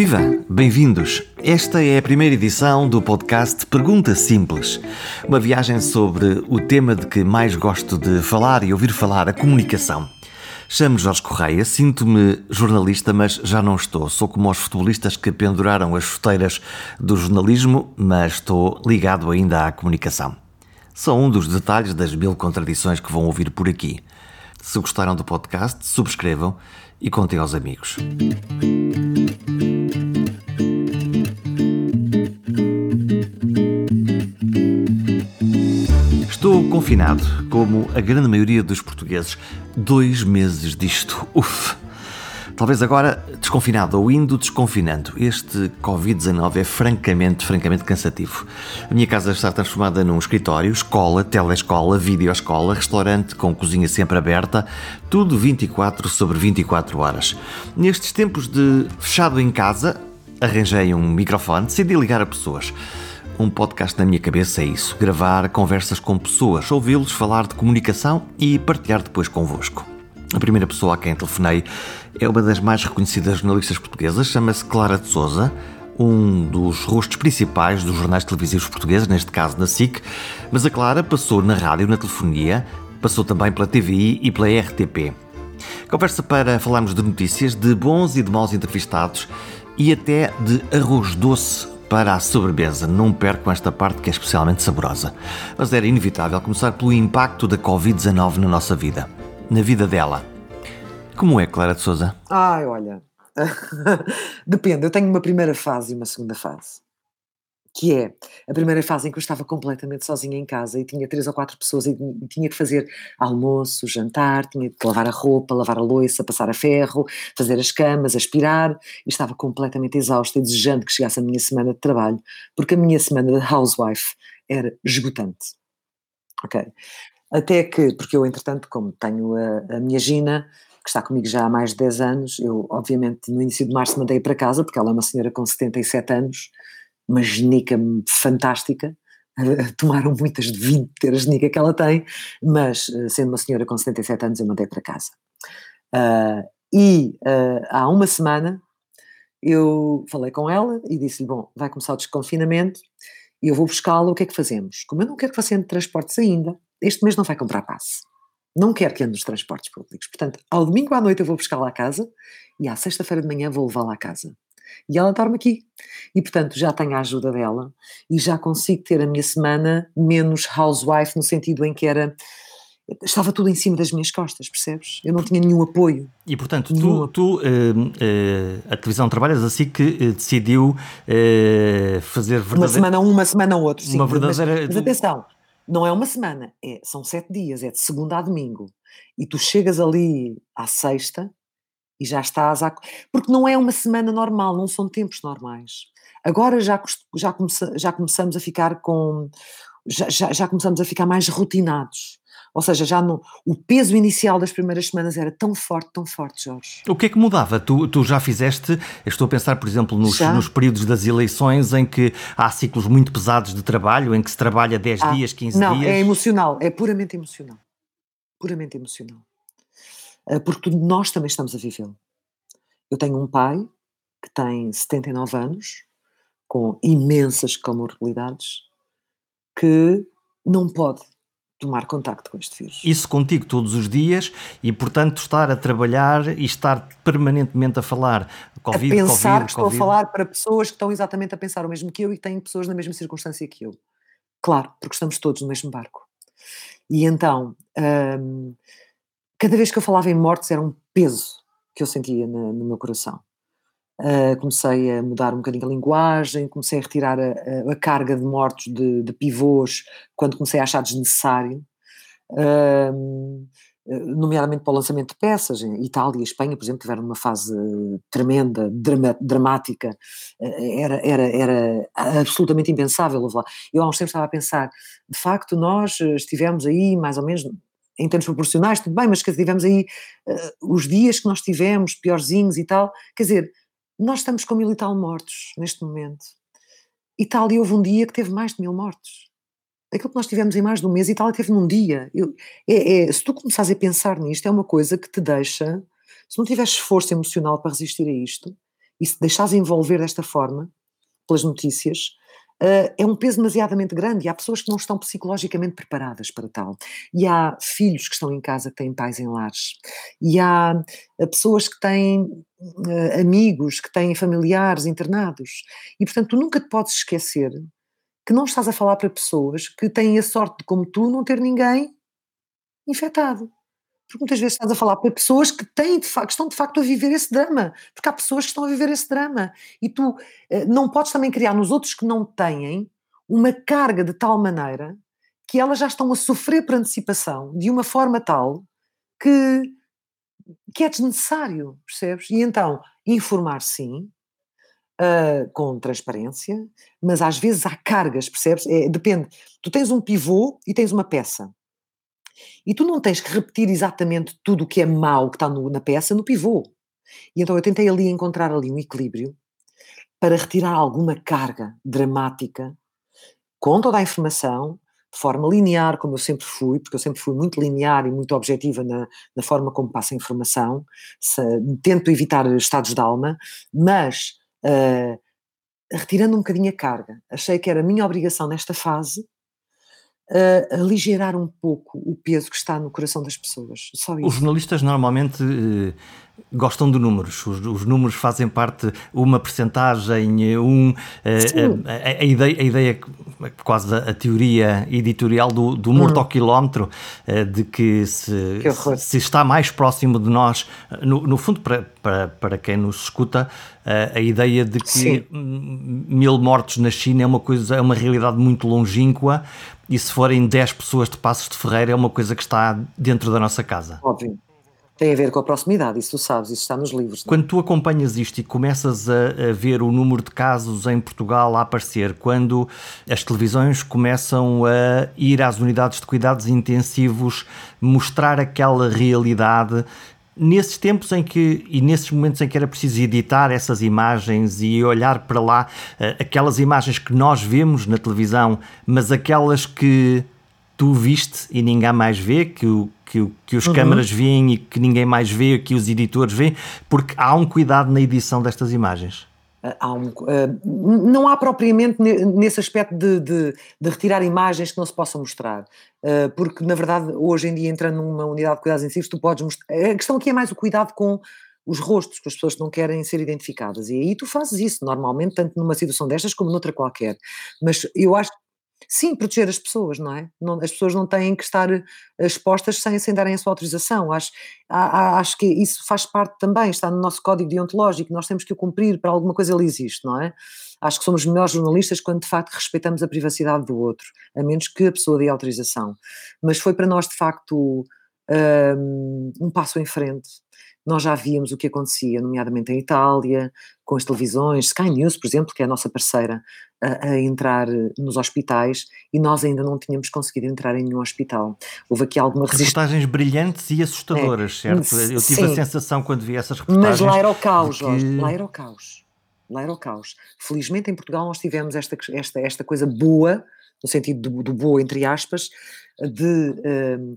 Viva! Bem-vindos! Esta é a primeira edição do podcast Pergunta Simples. Uma viagem sobre o tema de que mais gosto de falar e ouvir falar, a comunicação. Chamo Jorge Correia, sinto-me jornalista, mas já não estou. Sou como os futebolistas que penduraram as chuteiras do jornalismo, mas estou ligado ainda à comunicação. São um dos detalhes das mil contradições que vão ouvir por aqui. Se gostaram do podcast, subscrevam e contem aos amigos. Confinado, como a grande maioria dos portugueses. Dois meses disto. Uf! Talvez agora desconfinado ou indo desconfinando. Este Covid-19 é francamente, francamente cansativo. A minha casa está transformada num escritório, escola, telescola, videoescola, restaurante com cozinha sempre aberta, tudo 24 sobre 24 horas. Nestes tempos de fechado em casa, arranjei um microfone, decidi ligar a pessoas. Um podcast na minha cabeça é isso: gravar conversas com pessoas, ouvi-los falar de comunicação e partilhar depois convosco. A primeira pessoa a quem telefonei é uma das mais reconhecidas jornalistas portuguesas, chama-se Clara de Souza, um dos rostos principais dos jornais televisivos portugueses, neste caso na SIC, mas a Clara passou na rádio, na telefonia, passou também pela TVI e pela RTP. Conversa para falarmos de notícias, de bons e de maus entrevistados e até de arroz doce para a sobremesa. Não perco esta parte que é especialmente saborosa. Mas era inevitável começar pelo impacto da Covid-19 na nossa vida na vida dela. Como é, Clara de Souza? Ai, olha, depende. Eu tenho uma primeira fase e uma segunda fase. Que é a primeira fase em que eu estava completamente sozinha em casa e tinha três ou quatro pessoas e tinha que fazer almoço, jantar, tinha que lavar a roupa, lavar a louça, passar a ferro, fazer as camas, aspirar e estava completamente exausta e desejando que chegasse a minha semana de trabalho, porque a minha semana de housewife era esgotante. Ok? Até que, porque eu, entretanto, como tenho a, a minha Gina, que está comigo já há mais de 10 anos, eu, obviamente, no início de março mandei para casa, porque ela é uma senhora com 77 anos, uma genica fantástica, tomaram muitas de 20 ter a genica que ela tem, mas eh, sendo uma senhora com 77 anos eu mandei para casa. Uh, e uh, há uma semana eu falei com ela e disse-lhe, bom, vai começar o desconfinamento e eu vou buscá-la, o que é que fazemos? Como eu não quero que você entre transportes ainda, este mês não vai comprar passe. Não quer que ande nos transportes públicos. Portanto, ao domingo à noite eu vou buscá-la à casa e à sexta-feira de manhã vou levá-la à casa. E ela dorme aqui. E, portanto, já tenho a ajuda dela e já consigo ter a minha semana menos housewife, no sentido em que era. Estava tudo em cima das minhas costas, percebes? Eu não tinha nenhum apoio. E, portanto, tu, tu uh, uh, a televisão trabalhas assim que uh, decidiu fazer verdadeira... Uma semana um, uma semana outro, sim. Uma verdadeira... Mas, mas atenção, não é uma semana, é, são sete dias, é de segunda a domingo. E tu chegas ali à sexta e já estás a. Porque não é uma semana normal, não são tempos normais. Agora já, já, já começamos a ficar com. Já, já, já começamos a ficar mais rotinados. Ou seja, já no, o peso inicial das primeiras semanas era tão forte, tão forte, Jorge. O que é que mudava? Tu, tu já fizeste, estou a pensar, por exemplo, nos, nos, períodos das eleições em que há ciclos muito pesados de trabalho, em que se trabalha 10 ah, dias, 15 não, dias. Não, é emocional, é puramente emocional. Puramente emocional. Ah, porque nós também estamos a vivê-lo. Eu tenho um pai que tem 79 anos, com imensas comorbilidades, que não pode tomar contacto com este vírus. Isso contigo todos os dias e, portanto, estar a trabalhar e estar permanentemente a falar Covid, a pensar COVID, que estou COVID. a falar para pessoas que estão exatamente a pensar o mesmo que eu e têm pessoas na mesma circunstância que eu. Claro, porque estamos todos no mesmo barco. E então, hum, cada vez que eu falava em mortes era um peso que eu sentia no, no meu coração. Uh, comecei a mudar um bocadinho a linguagem, comecei a retirar a, a, carga de mortos de, de, pivôs quando comecei a achar desnecessário, uh, nomeadamente para o lançamento de peças. Itália e Espanha, por exemplo, tiveram uma fase tremenda, drama, dramática, uh, era, era, era absolutamente impensável. Eu há uns tempos estava a pensar, de facto, nós estivemos aí mais ou menos em termos proporcionais, tudo bem, mas que tivemos aí uh, os dias que nós tivemos, piorzinhos e tal, quer dizer, nós estamos com mil e tal mortos neste momento. Itália houve um dia que teve mais de mil mortos. Aquilo que nós tivemos em mais de um mês, Itália teve num dia. Eu, é, é, se tu começares a pensar nisto, é uma coisa que te deixa, se não tiveres força emocional para resistir a isto, e se deixares envolver desta forma, pelas notícias, uh, é um peso demasiadamente grande e há pessoas que não estão psicologicamente preparadas para tal. E há filhos que estão em casa que têm pais em lares. E há uh, pessoas que têm uh, amigos, que têm familiares internados. E, portanto, tu nunca te podes esquecer que não estás a falar para pessoas que têm a sorte de, como tu, não ter ninguém infectado. Porque muitas vezes estás a falar para pessoas que têm de facto, estão de facto a viver esse drama, porque há pessoas que estão a viver esse drama. E tu eh, não podes também criar nos outros que não têm uma carga de tal maneira que elas já estão a sofrer por antecipação de uma forma tal que, que é desnecessário, percebes? E então, informar sim, uh, com transparência, mas às vezes há cargas, percebes? É, depende. Tu tens um pivô e tens uma peça. E tu não tens que repetir exatamente tudo o que é mau que está no, na peça no pivô. E então eu tentei ali encontrar ali um equilíbrio para retirar alguma carga dramática com toda a informação, de forma linear, como eu sempre fui, porque eu sempre fui muito linear e muito objetiva na, na forma como passo a informação, se, tento evitar estados de alma, mas uh, retirando um bocadinho a carga. Achei que era a minha obrigação nesta fase uh, aligerar um pouco o peso que está no coração das pessoas. Só isso. Os jornalistas normalmente uh, gostam de números. Os, os, números fazem parte, uma percentagem, um, uh, a, a, a, ideia, a ideia, quase a, a teoria editorial do, do morto hum. ao quilómetro, de que se, que se, está mais próximo de nós, no, no fundo, para, para, para quem nos escuta, a ideia de que Sim. mil mortos na China é uma coisa, é uma realidade muito longínqua, e se forem 10 pessoas de Passos de Ferreira é uma coisa que está dentro da nossa casa. Óbvio. Tem a ver com a proximidade, isso sabes, isso está nos livros. Não? É? Quando tu acompanhas isto e começas a, a, ver o número de casos em Portugal a aparecer, quando as televisões começam a ir às unidades de cuidados intensivos, mostrar aquela realidade, nesses tempos em que, e nesses momentos em que era preciso editar essas imagens e olhar para lá, uh, aquelas imagens que nós vemos na televisão, mas aquelas que tu viste e ninguém mais vê, que, o, que, que os uhum. câmaras veem e que ninguém mais vê, que os editores veem, porque há um cuidado na edição destas imagens. Há um, uh, não há propriamente nesse aspecto de, de, de, retirar imagens que não se possam mostrar, uh, porque na verdade hoje em dia entrando numa unidade de cuidados intensivos tu podes mostrar, a questão aqui é mais o cuidado com os rostos, com as pessoas que não querem ser identificadas, e aí tu fazes isso normalmente, tanto numa situação destas como noutra qualquer, mas eu acho Sim, proteger as pessoas, não é? Não, as pessoas não têm que estar eh, expostas sem, sem darem a sua autorização. Acho, acho que isso faz parte também, está no nosso código deontológico, nós temos que o cumprir, para alguma coisa ele existe, não é? Acho que somos melhores jornalistas quando de facto respeitamos a privacidade do outro, a menos que a pessoa dê autorização. Mas foi para nós de facto um, um passo em frente nós já víamos o que acontecia, nomeadamente em Itália, com as televisões, Sky News, por exemplo, que é a nossa parceira, a, a, entrar nos hospitais e nós ainda não tínhamos conseguido entrar em nenhum hospital. Houve aqui alguma resistência. Reportagens brilhantes e assustadoras, é, certo? Eu tive sim. a sensação quando vi essas reportagens. Mas lá era o caos, que... Jorge, lá era o caos. Lá era o caos. Felizmente em Portugal nós tivemos esta, esta, esta coisa boa, no sentido do, do boa, entre aspas, de um,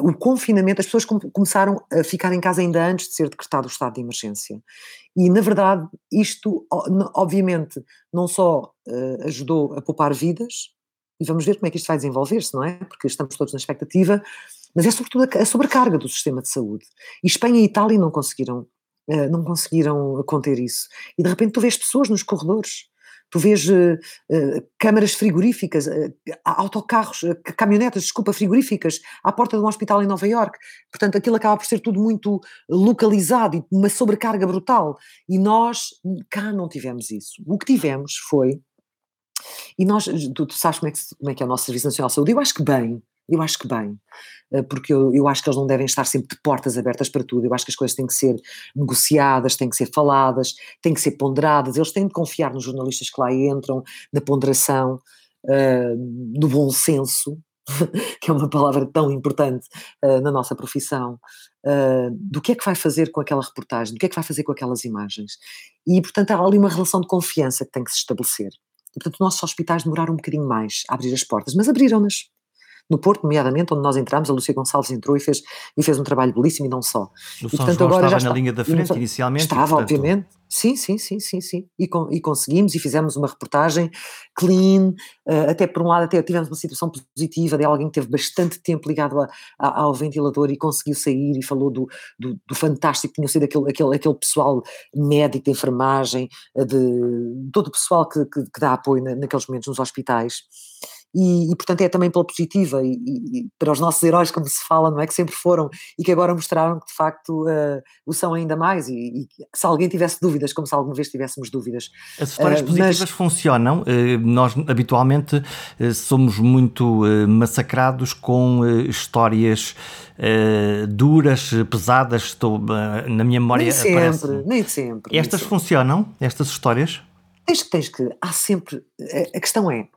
o confinamento, as pessoas começaram a ficar em casa ainda antes de ser decretado o estado de emergência. E, na verdade, isto, obviamente, não só uh, ajudou a poupar vidas, e vamos ver como é que isto vai desenvolver-se, não é? Porque estamos todos na expectativa, mas é sobretudo a, sobrecarga do sistema de saúde. E Espanha e Itália não conseguiram, uh, não conseguiram conter isso. E, de repente, tu vês pessoas nos corredores tu vês uh, uh, câmaras frigoríficas, uh, autocarros, caminhonetas, desculpa, frigoríficas à porta de um hospital em Nova York. Portanto, aquilo acaba por ser tudo muito localizado e uma sobrecarga brutal. E nós cá não tivemos isso. O que tivemos foi. E nós, tu, tu sabes como é, que, como é que é o nosso Serviço Nacional de Saúde? Eu acho que bem, eu acho que bem, eh, porque eu, eu acho que eles não devem estar sempre de portas abertas para tudo. Eu acho que as coisas têm que ser negociadas, têm que ser faladas, têm que ser ponderadas. Eles têm de confiar nos jornalistas que lá entram, na ponderação, uh, no bom senso, que é uma palavra tão importante uh, na nossa profissão, uh, do que é que vai fazer com aquela reportagem, do que é que vai fazer com aquelas imagens. E, portanto, há ali uma relação de confiança que tem que se estabelecer. E, portanto, os nossos hospitais demoraram um bocadinho mais a abrir as portas, mas abriram-nas no Porto, nomeadamente, onde nós entramos, a Lúcia Gonçalves entrou e fez, e fez um trabalho belíssimo e não só. O e, São portanto, João agora estava já está, na linha da frente inicialmente. Estava, e, portanto... obviamente. Sim, sim, sim, sim, sim. E, com, e conseguimos e fizemos uma reportagem clean, uh, até por um lado até tivemos uma situação positiva de alguém que teve bastante tempo ligado a, a, ao ventilador e conseguiu sair e falou do, do, do fantástico que tinha sido aquele, aquele, aquele pessoal médico de enfermagem, eh, de todo o pessoal que, que, que dá apoio na, naqueles momentos nos hospitais e, e, portanto é também pela positiva e, e, para os nossos heróis, como se fala, não é? Que sempre foram e que agora mostraram que de facto uh, o são ainda mais e, e, se alguém tivesse dúvidas, como se alguma vez tivéssemos dúvidas. As histórias uh, positivas mas... funcionam, uh, nós habitualmente somos muito massacrados com histórias duras, pesadas, estou na minha memória. Nem sempre, aparece... nem sempre. Estas nem funcionam, estas histórias? Tens que, tens que, há sempre, a, a questão é,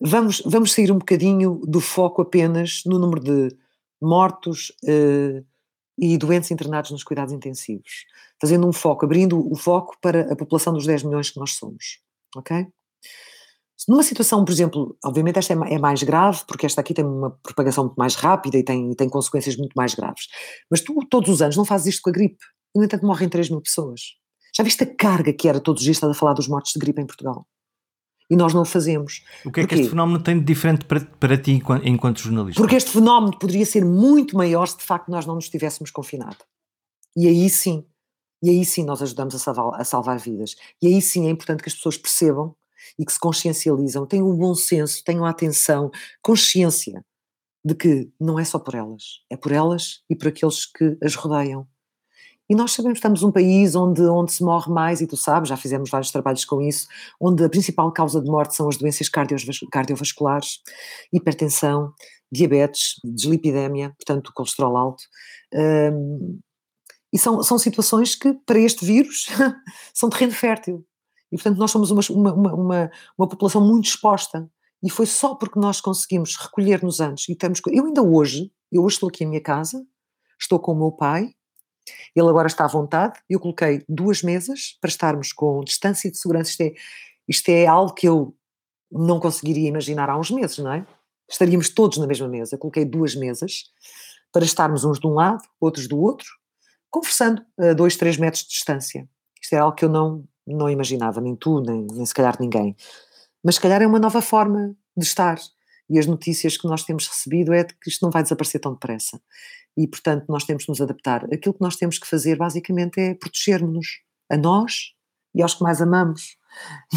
Vamos, vamos sair um bocadinho do foco apenas no número de mortos uh, e doentes internados nos cuidados intensivos, fazendo um foco, abrindo o foco para a população dos 10 milhões que nós somos, ok? Numa situação, por exemplo, obviamente esta é, é mais grave, porque esta aqui tem uma propagação muito mais rápida e tem, tem consequências muito mais graves. Mas tu, todos os anos, não fazes isto com a gripe. E, no entanto, morrem 3 mil pessoas. Já viste a carga que era todos os dias estar a falar dos mortos de gripe em Portugal? E nós não o fazemos. O que é Porquê? que este fenómeno tem de diferente para, para ti enquanto jornalista? Porque este fenómeno poderia ser muito maior se de facto nós não nos tivéssemos confinado. E aí sim, e aí sim nós ajudamos a salvar, a salvar vidas. E aí sim é importante que as pessoas percebam e que se consciencializam, tenham o bom senso, tenham a atenção, consciência de que não é só por elas, é por elas e por aqueles que as rodeiam. E nós sabemos que estamos num país onde, onde se morre mais, e tu sabes, já fizemos vários trabalhos com isso, onde a principal causa de morte são as doenças cardiovasculares, hipertensão, diabetes, dislipidemia, portanto, colesterol alto. Um, e são, são situações que, para este vírus, são terreno fértil. E, portanto, nós somos uma, uma, uma, uma população muito exposta. E foi só porque nós conseguimos recolher-nos antes. E estamos, eu ainda hoje, eu hoje estou aqui em minha casa, estou com o meu pai, ele agora está à vontade. Eu coloquei duas mesas para estarmos com distância de segurança. Isto é, isto é algo que eu não conseguiria imaginar há uns meses, não é? Estaríamos todos na mesma mesa. coloquei duas mesas para estarmos uns de um lado, outros do outro, conversando a dois, três metros de distância. Isto é algo que eu não, não imaginava, nem tu, nem, nem se calhar ninguém. Mas se calhar é uma nova forma de estar. E as notícias que nós temos recebido é de que isto não vai desaparecer tão depressa e, portanto, nós temos que nos adaptar. Aquilo que nós temos que fazer, basicamente, é protegermos-nos a nós e aos que mais amamos.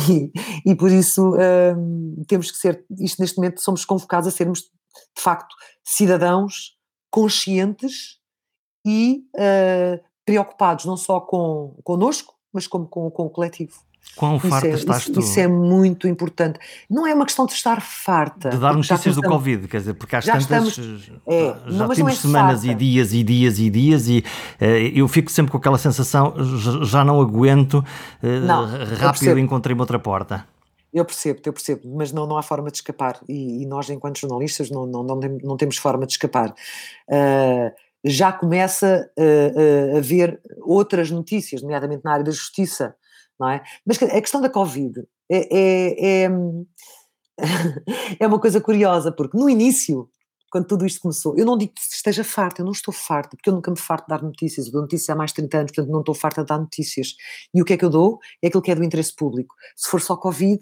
E, e por isso hum, temos que ser, isto neste momento somos convocados a sermos, de facto, cidadãos conscientes e uh, preocupados não só com connosco, mas como com, com o coletivo. Quão farta isso é, estás isso, tu? Isso é muito importante. Não é uma questão de estar farta. De dar notícias do Covid, quer dizer, porque às já tantas estamos, é, já não, temos é semanas farta. e dias e dias e dias e uh, eu fico sempre com aquela sensação, já não aguento, uh, não, rápido encontrei-me outra porta. Eu percebo, eu percebo, mas não, não há forma de escapar e, e nós, enquanto jornalistas, não, não, não, não, temos forma de escapar. Uh, já começa a haver outras notícias, nomeadamente na área da justiça, não é? Mas a questão da Covid é, é, é, é uma coisa curiosa, porque no início, quando tudo isto começou, eu não digo que esteja farta, eu não estou farta, porque eu nunca me farto de dar notícias, eu dou notícias há mais de 30 anos, portanto não estou farta de dar notícias. E o que é que eu dou? É aquilo que é do interesse público. Se for só Covid,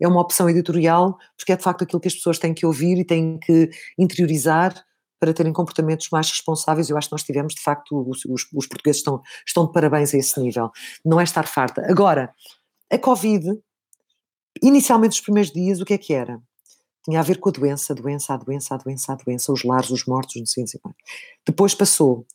é uma opção editorial, porque é de facto aquilo que as pessoas têm que ouvir e têm que interiorizar para terem comportamentos mais responsáveis. Eu acho que nós tivemos, de facto, os, os, os portugueses estão, estão de parabéns a esse nível. Não é estar farta. Agora, a Covid, inicialmente, os primeiros dias, o que é que era? Tinha a ver com a doença, a doença, a doença, a doença, a doença, os lares, os mortos, não sei, Depois passou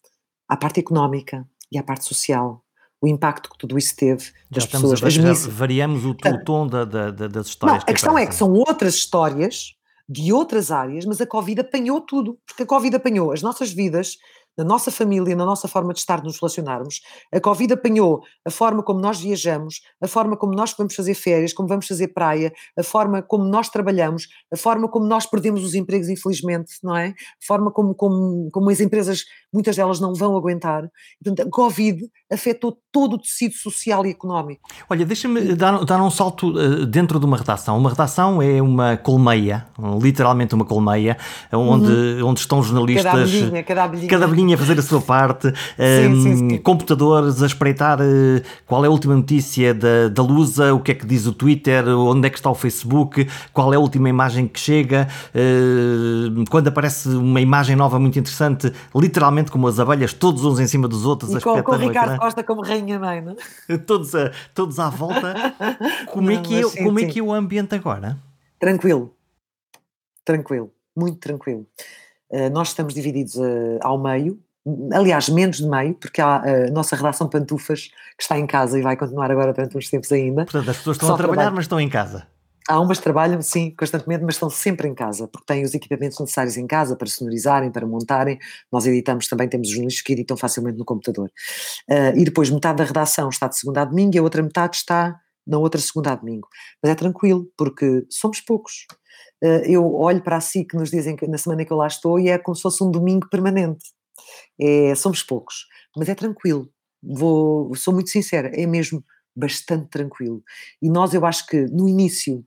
à parte económica e à parte social, o impacto que tudo isso teve das pessoas. A, já variamos o, o tom da, da, das histórias. Não, a questão aparecem. é que são outras histórias de outras áreas, mas a Covid apanhou tudo, porque a Covid apanhou as nossas vidas, na nossa família, na nossa forma de estar, de nos relacionarmos. A Covid apanhou a forma como nós viajamos, a forma como nós vamos fazer férias, como vamos fazer praia, a forma como nós trabalhamos, a forma como nós perdemos os empregos, infelizmente, não é? A forma como, como, como as empresas, muitas delas não vão aguentar. Portanto, a Covid afetou todo o tecido social e económico. Olha, deixa-me dar, dar um salto uh, dentro de uma redação. Uma redação é uma colmeia, literalmente uma colmeia, onde, uhum. onde estão jornalistas. Cada abelhinha, cada abelhinha. Cada abelhinha a fazer a sua parte, sim, um, sim, sim. computadores a espreitar uh, qual é a última notícia da, da Lusa, o que é que diz o Twitter, onde é que está o Facebook, qual é a última imagem que chega. Uh, quando aparece uma imagem nova muito interessante, literalmente como as abelhas, todos uns em cima dos outros, e a com, com o Ricardo Costa como rainha-mãe, não é? todos, a, todos à volta. Como, é não, é, que é, sim, como é que é o ambiente agora? Tranquilo. Tranquilo. Muito tranquilo. Uh, nós estamos divididos uh, ao meio, aliás, menos de meio, porque há eh, a nossa redação Pantufas, que está em casa e vai continuar agora durante uns tempos ainda. Portanto, as pessoas estão a trabalhar, trabalho. mas estão em casa. Há umas que trabalham, sim, constantemente, mas estão sempre em casa, porque têm os equipamentos necessários em casa para sonorizarem, para montarem. Nós editamos também, temos jornalistas que editam facilmente no computador. Uh, e depois metade da redação está de segunda a domingo e a outra metade está na outra segunda a domingo. Mas é tranquilo, porque somos poucos. Uh, eu olho para a SIC nos dizem que na semana que eu lá estou e é como se fosse um domingo permanente. É, somos poucos, mas é tranquilo. Vou, sou muito sincera, é mesmo bastante tranquilo. E nós, eu acho que no início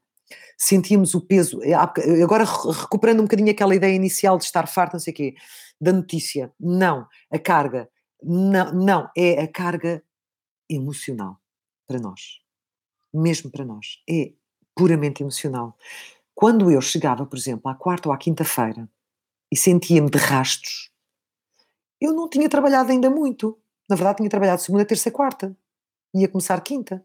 sentíamos o peso, é, agora recuperando um bocadinho aquela ideia inicial de estar farto, não sei o quê, da notícia, não, a carga, não, não, é a carga emocional para nós, mesmo para nós, é puramente emocional. Quando eu chegava, por exemplo, à quarta ou à quinta-feira e sentia-me de rastos, eu não tinha trabalhado ainda muito. Na verdade, tinha trabalhado segunda, terça quarta. Ia começar quinta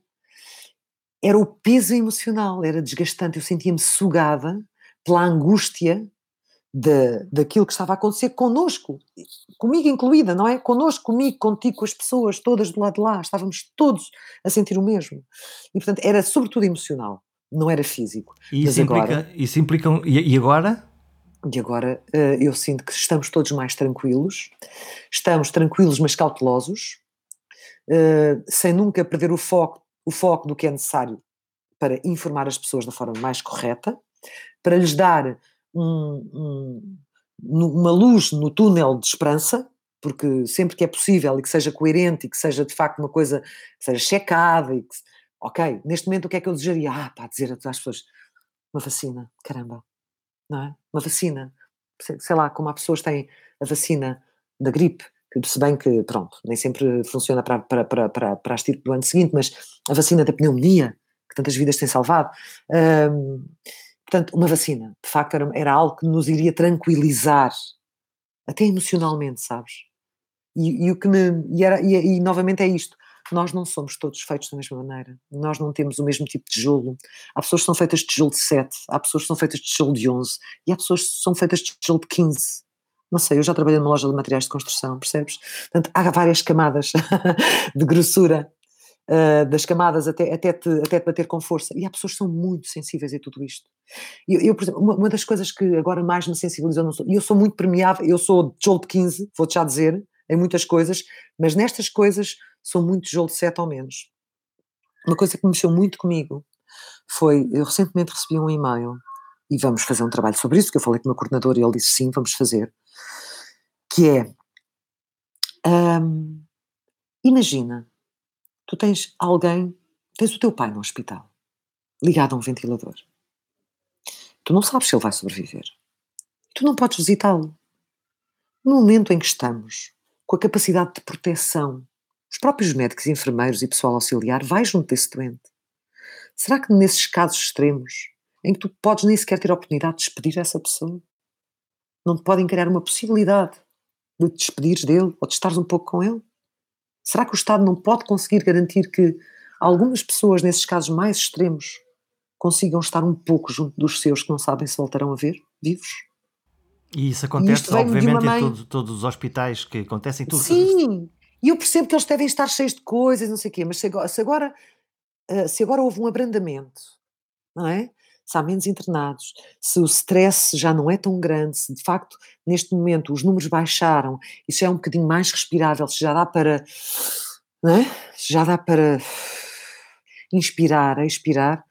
era o peso emocional, era desgastante. Eu sentia-me sugada pela angústia de, daquilo que estava a acontecer connosco, comigo incluída, não é? Connosco, comigo, contigo, com as pessoas todas do lado de lá, estávamos todos a sentir o mesmo. E portanto era sobretudo emocional, não era físico. E isso, implica, agora, isso implica. E agora? E agora uh, eu sinto que estamos todos mais tranquilos, estamos tranquilos, mas cautelosos, uh, sem nunca perder o foco o foco do que é necessário para informar as pessoas da forma mais correta, para lhes dar um, um, uma luz no túnel de esperança, porque sempre que é possível e que seja coerente e que seja de facto uma coisa que seja checada e que, ok, neste momento o que é que eu desejaria? Ah, pá, dizer às pessoas, uma vacina, caramba, não é? Uma vacina, sei lá, como há pessoas que têm a vacina da gripe, se bem que, pronto, nem sempre funciona para, para, para, para, para a estirpe do ano seguinte, mas a vacina da pneumonia, que tantas vidas tem salvado, hum, portanto, uma vacina, de facto, era, era, algo que nos iria tranquilizar, até emocionalmente, sabes? E, e o que me, e, era, e, e novamente é isto, nós não somos todos feitos da mesma maneira, nós não temos o mesmo tipo de tijolo, há pessoas que são feitas de tijolo de 7, há pessoas que são feitas de tijolo de 11, e há pessoas que são feitas de tijolo de 15, não sei, eu já trabalhei numa loja de materiais de construção, percebes? Portanto, há várias camadas de grossura, uh, das camadas até, até, te, até te bater com força. E há pessoas que são muito sensíveis a tudo isto. Eu, eu por exemplo, uma, uma, das coisas que agora mais me sensibilizou, e eu sou muito permeável, eu sou tijolo de 15, vou-te já dizer, em muitas coisas, mas nestas coisas sou muito tijolo de 7 ou menos. Uma coisa que mexeu muito comigo foi, eu recentemente recebi um e-mail e vamos fazer um trabalho sobre isso, que eu falei com o meu coordenador e ele disse sim, vamos fazer, que é, hum, imagina, tu tens alguém, tens o teu pai no hospital, ligado a um ventilador. Tu não sabes se ele vai sobreviver. Tu não podes visitá-lo. No momento em que estamos, com a capacidade de proteção, os próprios médicos, enfermeiros e pessoal auxiliar vai junto desse doente. Será que nesses casos extremos, em que tu podes nem sequer ter a oportunidade de despedir essa pessoa, não te podem criar uma possibilidade de te despedires dele ou de estares um pouco com ele? Será que o Estado não pode conseguir garantir que algumas pessoas, nesses casos mais extremos, consigam estar um pouco junto dos seus que não sabem se voltarão a ver vivos? E isso acontece, e obviamente, mãe... em todo, todos os hospitais que acontecem tudo. Sim, e eu percebo que eles devem estar cheios de coisas, não sei o quê, mas se agora, se agora, eh, se agora houve um abrandamento, não é? se há menos internados, se o stress já não é tão grande, se de facto neste momento os números baixaram, isso é um bocadinho mais respirável, se já dá para, é? se já dá para inspirar, expirar,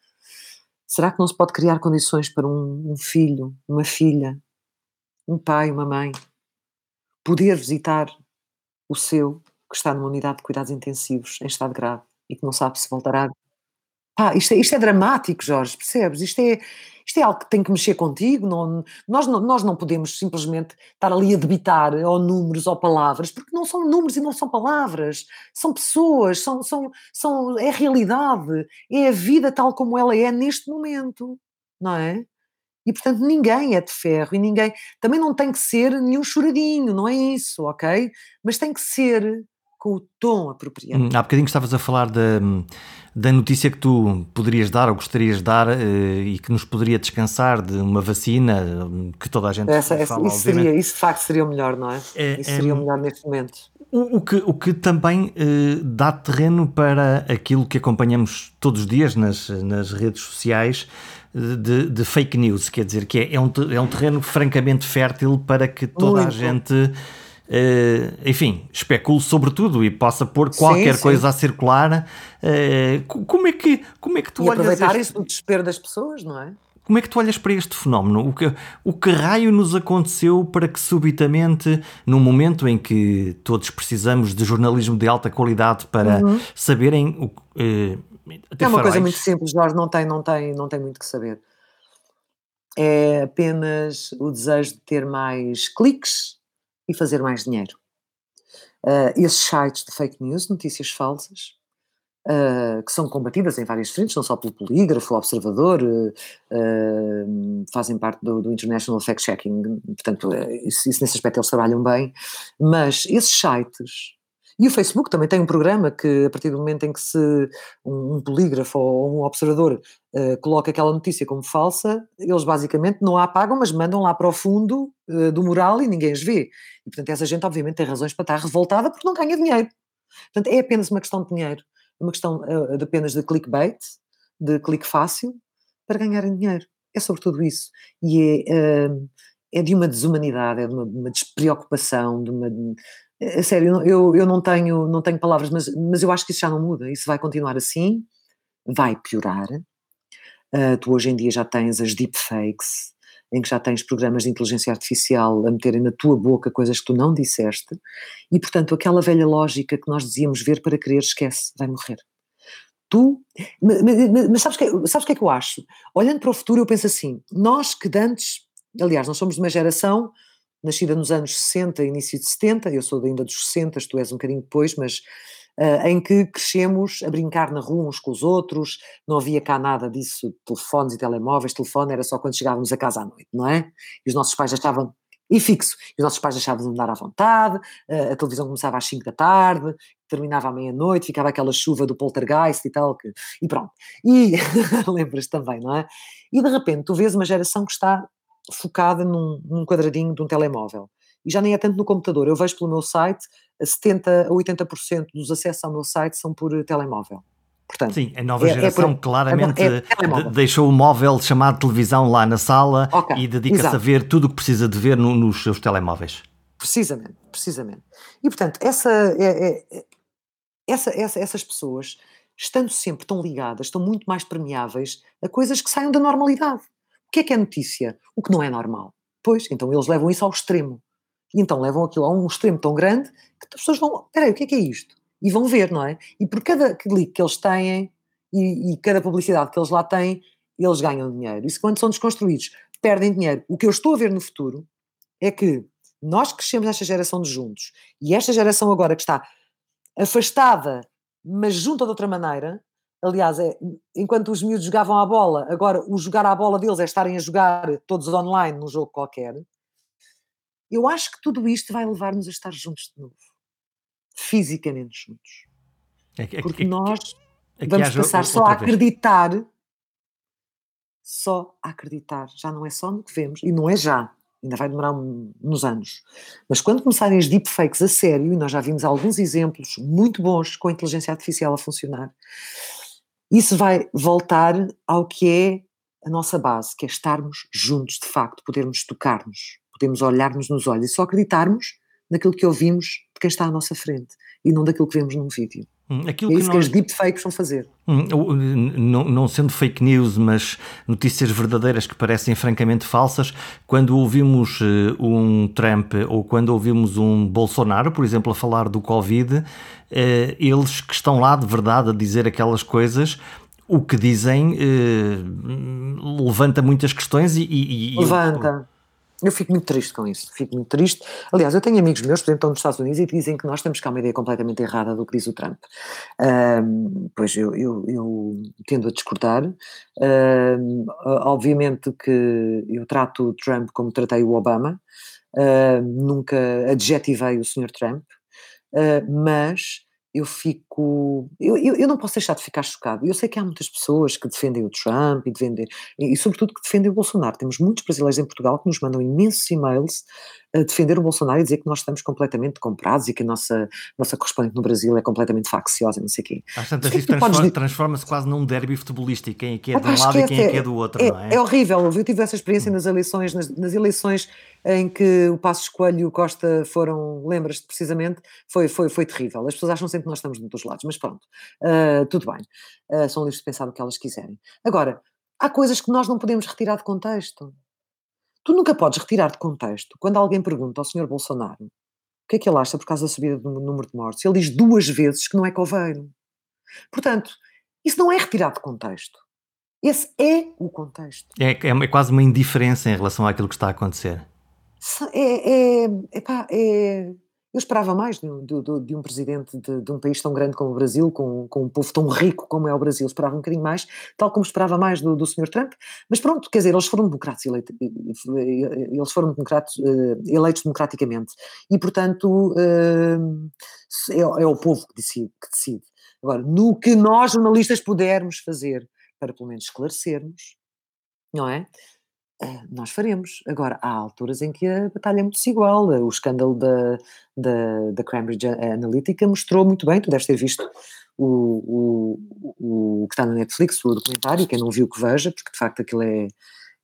será que não se pode criar condições para um, um filho, uma filha, um pai, uma mãe, poder visitar o seu que está numa unidade de cuidados intensivos em estado grave e que não sabe se voltará Pá, isto é, isto é dramático, Jorge, percebes? Isto é, isto é algo que tem que mexer contigo. Não, nós, não, nós não podemos simplesmente estar ali a debitar ou números ou palavras, porque não são números e não são palavras, são pessoas, são, são, são, é realidade, é a vida tal como ela é neste momento, não é? E portanto ninguém é de ferro e ninguém também não tem que ser nenhum choradinho, não é isso, ok? Mas tem que ser com o tom apropriado. Hum, há bocadinho estavas a falar da, da notícia que tu poderias dar ou gostarias de dar eh, e que nos poderia descansar de uma vacina que toda a gente essa, fala, isso, seria, isso de facto seria o melhor, não é? é isso seria é, o melhor neste momento. O, o, que, o que também eh, dá terreno para aquilo que acompanhamos todos os dias nas, nas redes sociais, de, de, fake news, quer dizer, que é, é, um, é um terreno francamente fértil para que toda Muito. a gente Uh, enfim, especule sobre tudo e possa pôr qualquer sim, sim. coisa a circular. Uh, como, é que, como é que tu e olhas. aproveitar este... isso no desespero das pessoas, não é? Como é que tu olhas para este fenómeno? O que, o que raio nos aconteceu para que subitamente, num momento em que todos precisamos de jornalismo de alta qualidade para uhum. saberem o uh, É uma coisa muito simples, Jorge, não tem, não, tem, não tem muito que saber. É apenas o desejo de ter mais cliques e fazer mais dinheiro. Uh, esses sites de fake news, notícias falsas, uh, que são combatidas em várias frentes, não só pelo polígrafo, o observador, uh, fazem parte do, do, International Fact Checking, portanto, isso, isso, nesse aspecto eles trabalham bem, mas esses sites e o Facebook também tem um programa que, a partir do momento em que se um, um polígrafo ou um observador uh, coloca aquela notícia como falsa, eles basicamente não a apagam, mas mandam lá para o fundo uh, do mural e ninguém as vê. E, portanto, essa gente, obviamente, tem razões para estar revoltada porque não ganha dinheiro. Portanto, é apenas uma questão de dinheiro, uma questão uh, de apenas de clickbait, de clique fácil, para ganharem dinheiro. É sobretudo isso. E é, é de uma desumanidade, é de uma, uma despreocupação, de uma é, sério, eu, eu não, tenho, não tenho palavras, mas, mas eu acho que isso já não muda. Isso vai continuar assim, vai piorar. Uh, tu hoje em dia já tens as deepfakes, em que já tens programas de inteligência artificial a meterem na tua boca coisas que tu não disseste, e portanto aquela velha lógica que nós dizíamos ver para querer, esquece, vai morrer. Tu, mas, mas, mas sabes o que, sabes que é que eu acho? Olhando para o futuro, eu penso assim: nós que antes, aliás, nós somos de uma geração nascida nos anos 60, início de 70, eu sou ainda dos 60, tu és um bocadinho depois, mas uh, em que crescemos a brincar na rua uns com os outros, não havia cá nada disso, telefones e telemóveis, telefone era só quando chegávamos a casa à noite, não é? E os nossos pais achavam, e fixo, e os nossos pais deixavam de andar à vontade, uh, a televisão começava às 5 da tarde, terminava à meia-noite, ficava aquela chuva do poltergeist e tal, que, e pronto. E lembras também, não é? E de repente tu vês uma geração que está focada num, num quadradinho de um telemóvel. E já nem é tanto no computador. Eu vejo pelo meu site, 70% a 80% dos acessos ao meu site são por telemóvel. Portanto, Sim, a nova é, geração é por, claramente é, é deixou o móvel chamado televisão lá na sala okay, e dedica-se a ver tudo o que precisa de ver no, nos seus telemóveis. Precisamente, precisamente. E portanto, essa, é, é, essa, essa, essas pessoas, estando sempre tão ligadas, estão muito mais permeáveis a coisas que saiam da normalidade. Que é que é notícia? O que não é normal. Pois, então eles levam isso ao extremo. E então levam aquilo a um extremo tão grande que as pessoas vão, peraí, o que é que é isto? E vão ver, não é? E por cada clique que eles têm e, e cada publicidade que eles lá têm, eles ganham dinheiro. Isso quando são desconstruídos, perdem dinheiro. O que eu estou a ver no futuro é que nós crescemos nesta geração de juntos e esta geração agora que está afastada, mas junta de outra maneira, Aliás, é, enquanto os miúdos jogavam à bola, agora o jogar à bola deles é estarem a jogar todos online num jogo qualquer. Eu acho que tudo isto vai levar-nos a estar juntos de novo. Fisicamente juntos. É, é, Porque é, nós vamos passar só a acreditar. Só a acreditar. Já não é só no que vemos, e não é já ainda vai demorar uns anos. Mas quando começarem as deepfakes a sério, e nós já vimos alguns exemplos muito bons com a inteligência artificial a funcionar, isso vai voltar ao que é a nossa base, que é estarmos juntos, de facto, podermos tocar-nos, podermos olhar-nos nos olhos e só acreditarmos naquilo que ouvimos de quem está à nossa frente e não daquilo que vemos num vídeo. Hum, aquilo é isso que, nós... que as deepfakes vão fazer. Hum, não, não, sendo fake news, mas notícias verdadeiras que parecem francamente falsas, quando ouvimos uh, um Trump ou quando ouvimos um Bolsonaro, por exemplo, a falar do Covid, uh, eles que estão lá de verdade a dizer aquelas coisas, o que dizem uh, levanta muitas questões e. e, e levanta. Eu fico muito triste com isso, fico muito triste. Aliás, eu tenho amigos meus, por exemplo, estão nos Estados Unidos e dizem que nós temos cá uma ideia completamente errada do que diz o Trump. Um, pois eu, eu, eu, tendo a discordar. Um, obviamente que eu trato o Trump como tratei o Obama, uh, nunca adjetivei o Sr. Trump, mas eu fico. Eu, eu, eu, não posso deixar de ficar chocado. Eu sei que há muitas pessoas que defendem o Trump e defendem, e, sobretudo que defendem o Bolsonaro. Temos muitos brasileiros em Portugal que nos mandam imensos e-mails a defender o Bolsonaro e dizer que nós estamos completamente comprados e que a nossa, nossa correspondente no Brasil é completamente facciosa, não sei o quê. Às tantas isso transforma, transforma-se quase num derby futebolístico, quem é que é de um lado e quem é que é do outro, é, não é? É horrível, eu tive essa experiência hum. nas eleições, nas, nas eleições em que o Passos Coelho e o Costa foram, lembras-te precisamente, foi, foi, foi terrível. As pessoas acham sempre que nós estamos dos lados, mas pronto, uh, tudo bem. Uh, são livres de pensar o que elas quiserem. Agora, há coisas que nós não podemos retirar de contexto. Tu nunca podes retirar de contexto quando alguém pergunta ao Sr. Bolsonaro o que é que ele acha por causa da subida do número de mortes. Ele diz duas vezes que não é coveiro. Portanto, isso não é retirar de contexto. Esse é o contexto. É, é, é quase uma indiferença em relação àquilo que está a acontecer. É, é, epá, é, eu esperava mais de, de, de um presidente de, de, um país tão grande como o Brasil, com, com um povo tão rico como é o Brasil, esperava um bocadinho mais, tal como esperava mais do, do Sr. Trump, mas pronto, quer dizer, eles foram democratas eleitos, eles foram democratos, eh, eleitos democraticamente, e portanto eh, é, é o povo que decide, que decide. Agora, no que nós jornalistas pudermos fazer para pelo menos esclarecermos, não é? Eh, nós faremos. Agora, há alturas em que a batalha é muito desigual. O escândalo da, da, da Cambridge Analytica mostrou muito bem, tu deves ter visto o, o, o que está na Netflix, o documentário, quem não viu que veja, porque de facto aquilo é,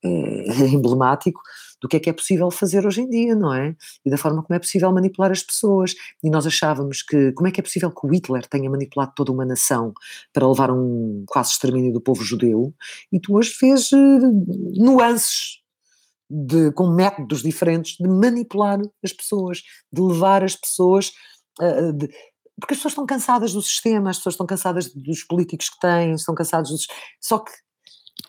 é, é emblemático do que é que é possível fazer hoje em dia, não é? E da forma como é possível manipular as pessoas. E nós achávamos que como é que é possível que o Hitler tenha manipulado toda uma nação para levar um quase extermínio do povo judeu, e tu hoje fez uh, nuances de, com métodos diferentes de manipular as pessoas, de levar as pessoas. Uh, de, porque as pessoas estão cansadas do sistema, as pessoas estão cansadas dos políticos que têm, estão cansadas dos. Só que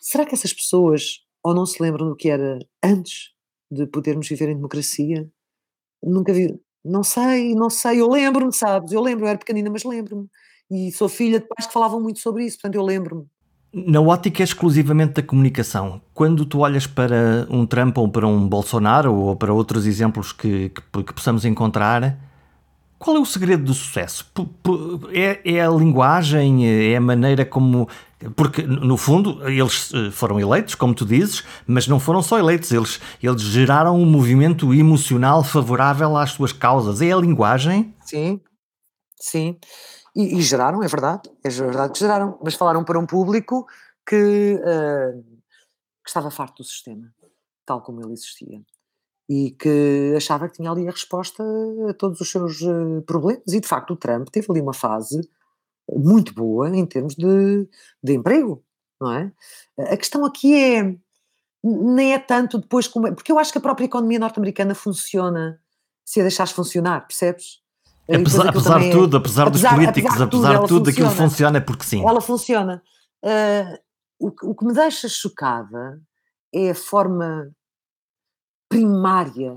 será que essas pessoas ou não se lembram do que era antes de podermos viver em democracia. Nunca vi, não sei, não sei, eu lembro-me, sabes? Eu lembro, eu era pequenina, mas lembro-me. E sou filha de pais que falavam muito sobre isso, portanto eu lembro-me. Na ótica exclusivamente da comunicação, quando tu olhas para um Trump ou para um Bolsonaro ou para outros exemplos que, que, que possamos encontrar, qual é o segredo do sucesso? É, é, a linguagem, é a maneira como. Porque, no fundo, eles eh, foram eleitos, como tu dizes, mas não foram só eleitos, eles, eles geraram um movimento emocional favorável às suas causas. É a linguagem? Sim, sim. E, e geraram, é verdade, é verdade que geraram, mas falaram para um público que, uh, que estava farto do sistema, tal como ele existia e que achava que tinha ali a resposta a todos os seus eh, problemas. E de facto o Trump teve ali uma fase muito boa em termos de, de emprego, não é? A questão aqui é nem é tanto depois como é, porque eu acho que a própria economia norte-americana funciona se a deixares funcionar, percebes? Apesar, apesar de tudo, apesar, apesar, dos políticos, apesar de tudo, apesar tudo aquilo funciona porque sim. Ela funciona. Uh, o, o que me deixa chocada é a forma primária.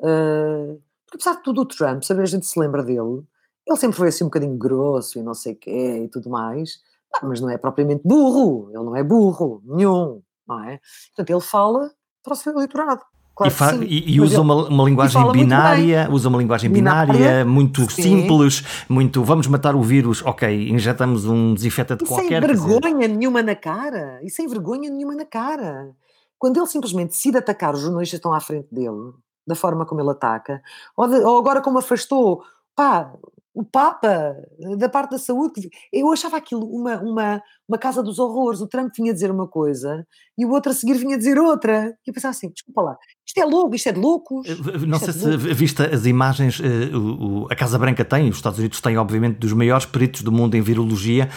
Uh, porque apesar de tudo o Trump, sabe, a gente se lembra dele, ele sempre foi assim um bocadinho grosso e não sei o quê e tudo mais, mas não é propriamente burro, ele não é burro, nenhum, não é? Portanto, ele fala para o seu eleitorado. Claro e, e, e usa ele, uma, uma linguagem binária, usa uma linguagem binária, binária muito sim. simples, muito vamos matar o vírus, ok, injetamos um desinfetante e qualquer. Sem vergonha nenhuma na cara, e sem vergonha nenhuma na cara. Quando ele simplesmente decide atacar os jornalistas que estão à frente dele, da forma como ele ataca, ou, de, ou agora como afastou, pá, o Papa, da parte da saúde. Eu achava aquilo uma, uma, uma casa dos horrores. O Trump vinha dizer uma coisa e o outro a seguir vinha dizer outra. E eu pensava assim: desculpa lá, isto é louco, isto é de loucos. Não sei é se vista as imagens, uh, o, o, a Casa Branca tem, os Estados Unidos têm, obviamente, dos maiores peritos do mundo em virologia.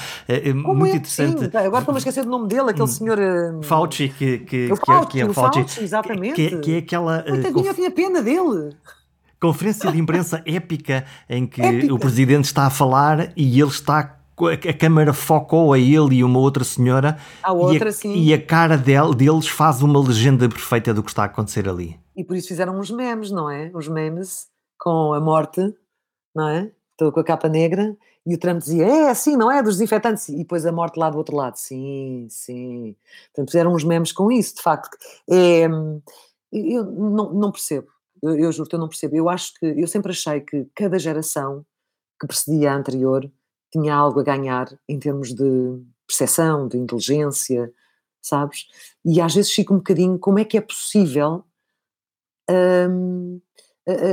Como muito é? interessante. Sim, agora estou-me a esquecer do nome dele, aquele hum. senhor. Uh, Fauci, que, que, o Fauci, que, é, que é o Fauci, Fauci exatamente. Que, que é aquela. Coitadinho, eu tinha pena dele conferência de imprensa épica em que épica. o presidente está a falar e ele está a câmara focou a ele e uma outra senhora a outra, e, a, sim. e a cara dele, deles faz uma legenda perfeita do que está a acontecer ali. E por isso fizeram uns memes, não é? Os memes com a morte, não é? Estou com a capa negra e o Trump dizia, é assim, não é? Dos desinfetantes. E depois a morte lá do outro lado. Sim, sim. Portanto, fizeram uns memes com isso, de facto. É, eu não, não percebo. Eu, eu juro que eu não percebo. Eu acho que, eu sempre achei que cada geração que precedia a anterior tinha algo a ganhar em termos de percepção, de inteligência, sabes? E às vezes fico um bocadinho como é que é possível hum,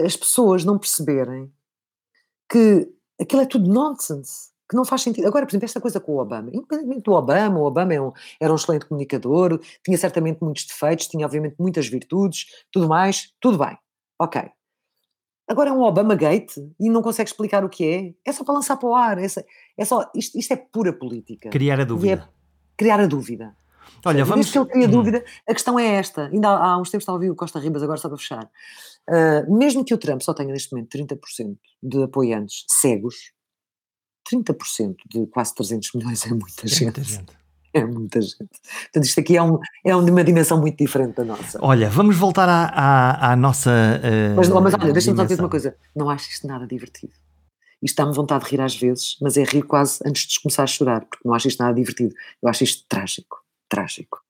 as pessoas não perceberem que aquilo é tudo nonsense, que não faz sentido. Agora, por exemplo, esta coisa com o Obama, independentemente do Obama, o Obama é um, era um excelente comunicador, tinha certamente muitos defeitos, tinha obviamente muitas virtudes, tudo mais, tudo bem. Ok. Agora é um Obama Gate e não consegue explicar o que é. É só para lançar para o ar. É só, é só isto, isto, é pura política. Criar a dúvida. É criar a dúvida. Olha, vamos. Desde que ele cria hum. dúvida, a questão é esta. Ainda há, há uns tempos estava a ouvir o Costa Ribas, agora só para fechar. Uh, mesmo que o Trump só tenha neste momento 30% de apoiantes cegos, 30% de quase 300 milhões é muita gente. É muita gente. É muita gente. Portanto, isto aqui é, um, é um uma dimensão muito diferente da nossa. Olha, vamos voltar à, à, à nossa. Uh, mas, mas olha, deixa-me só dizer uma coisa: não acho isto nada divertido. Isto dá-me vontade de rir às vezes, mas é rir quase antes de começar a chorar, porque não acho isto nada divertido. Eu acho isto trágico. Trágico.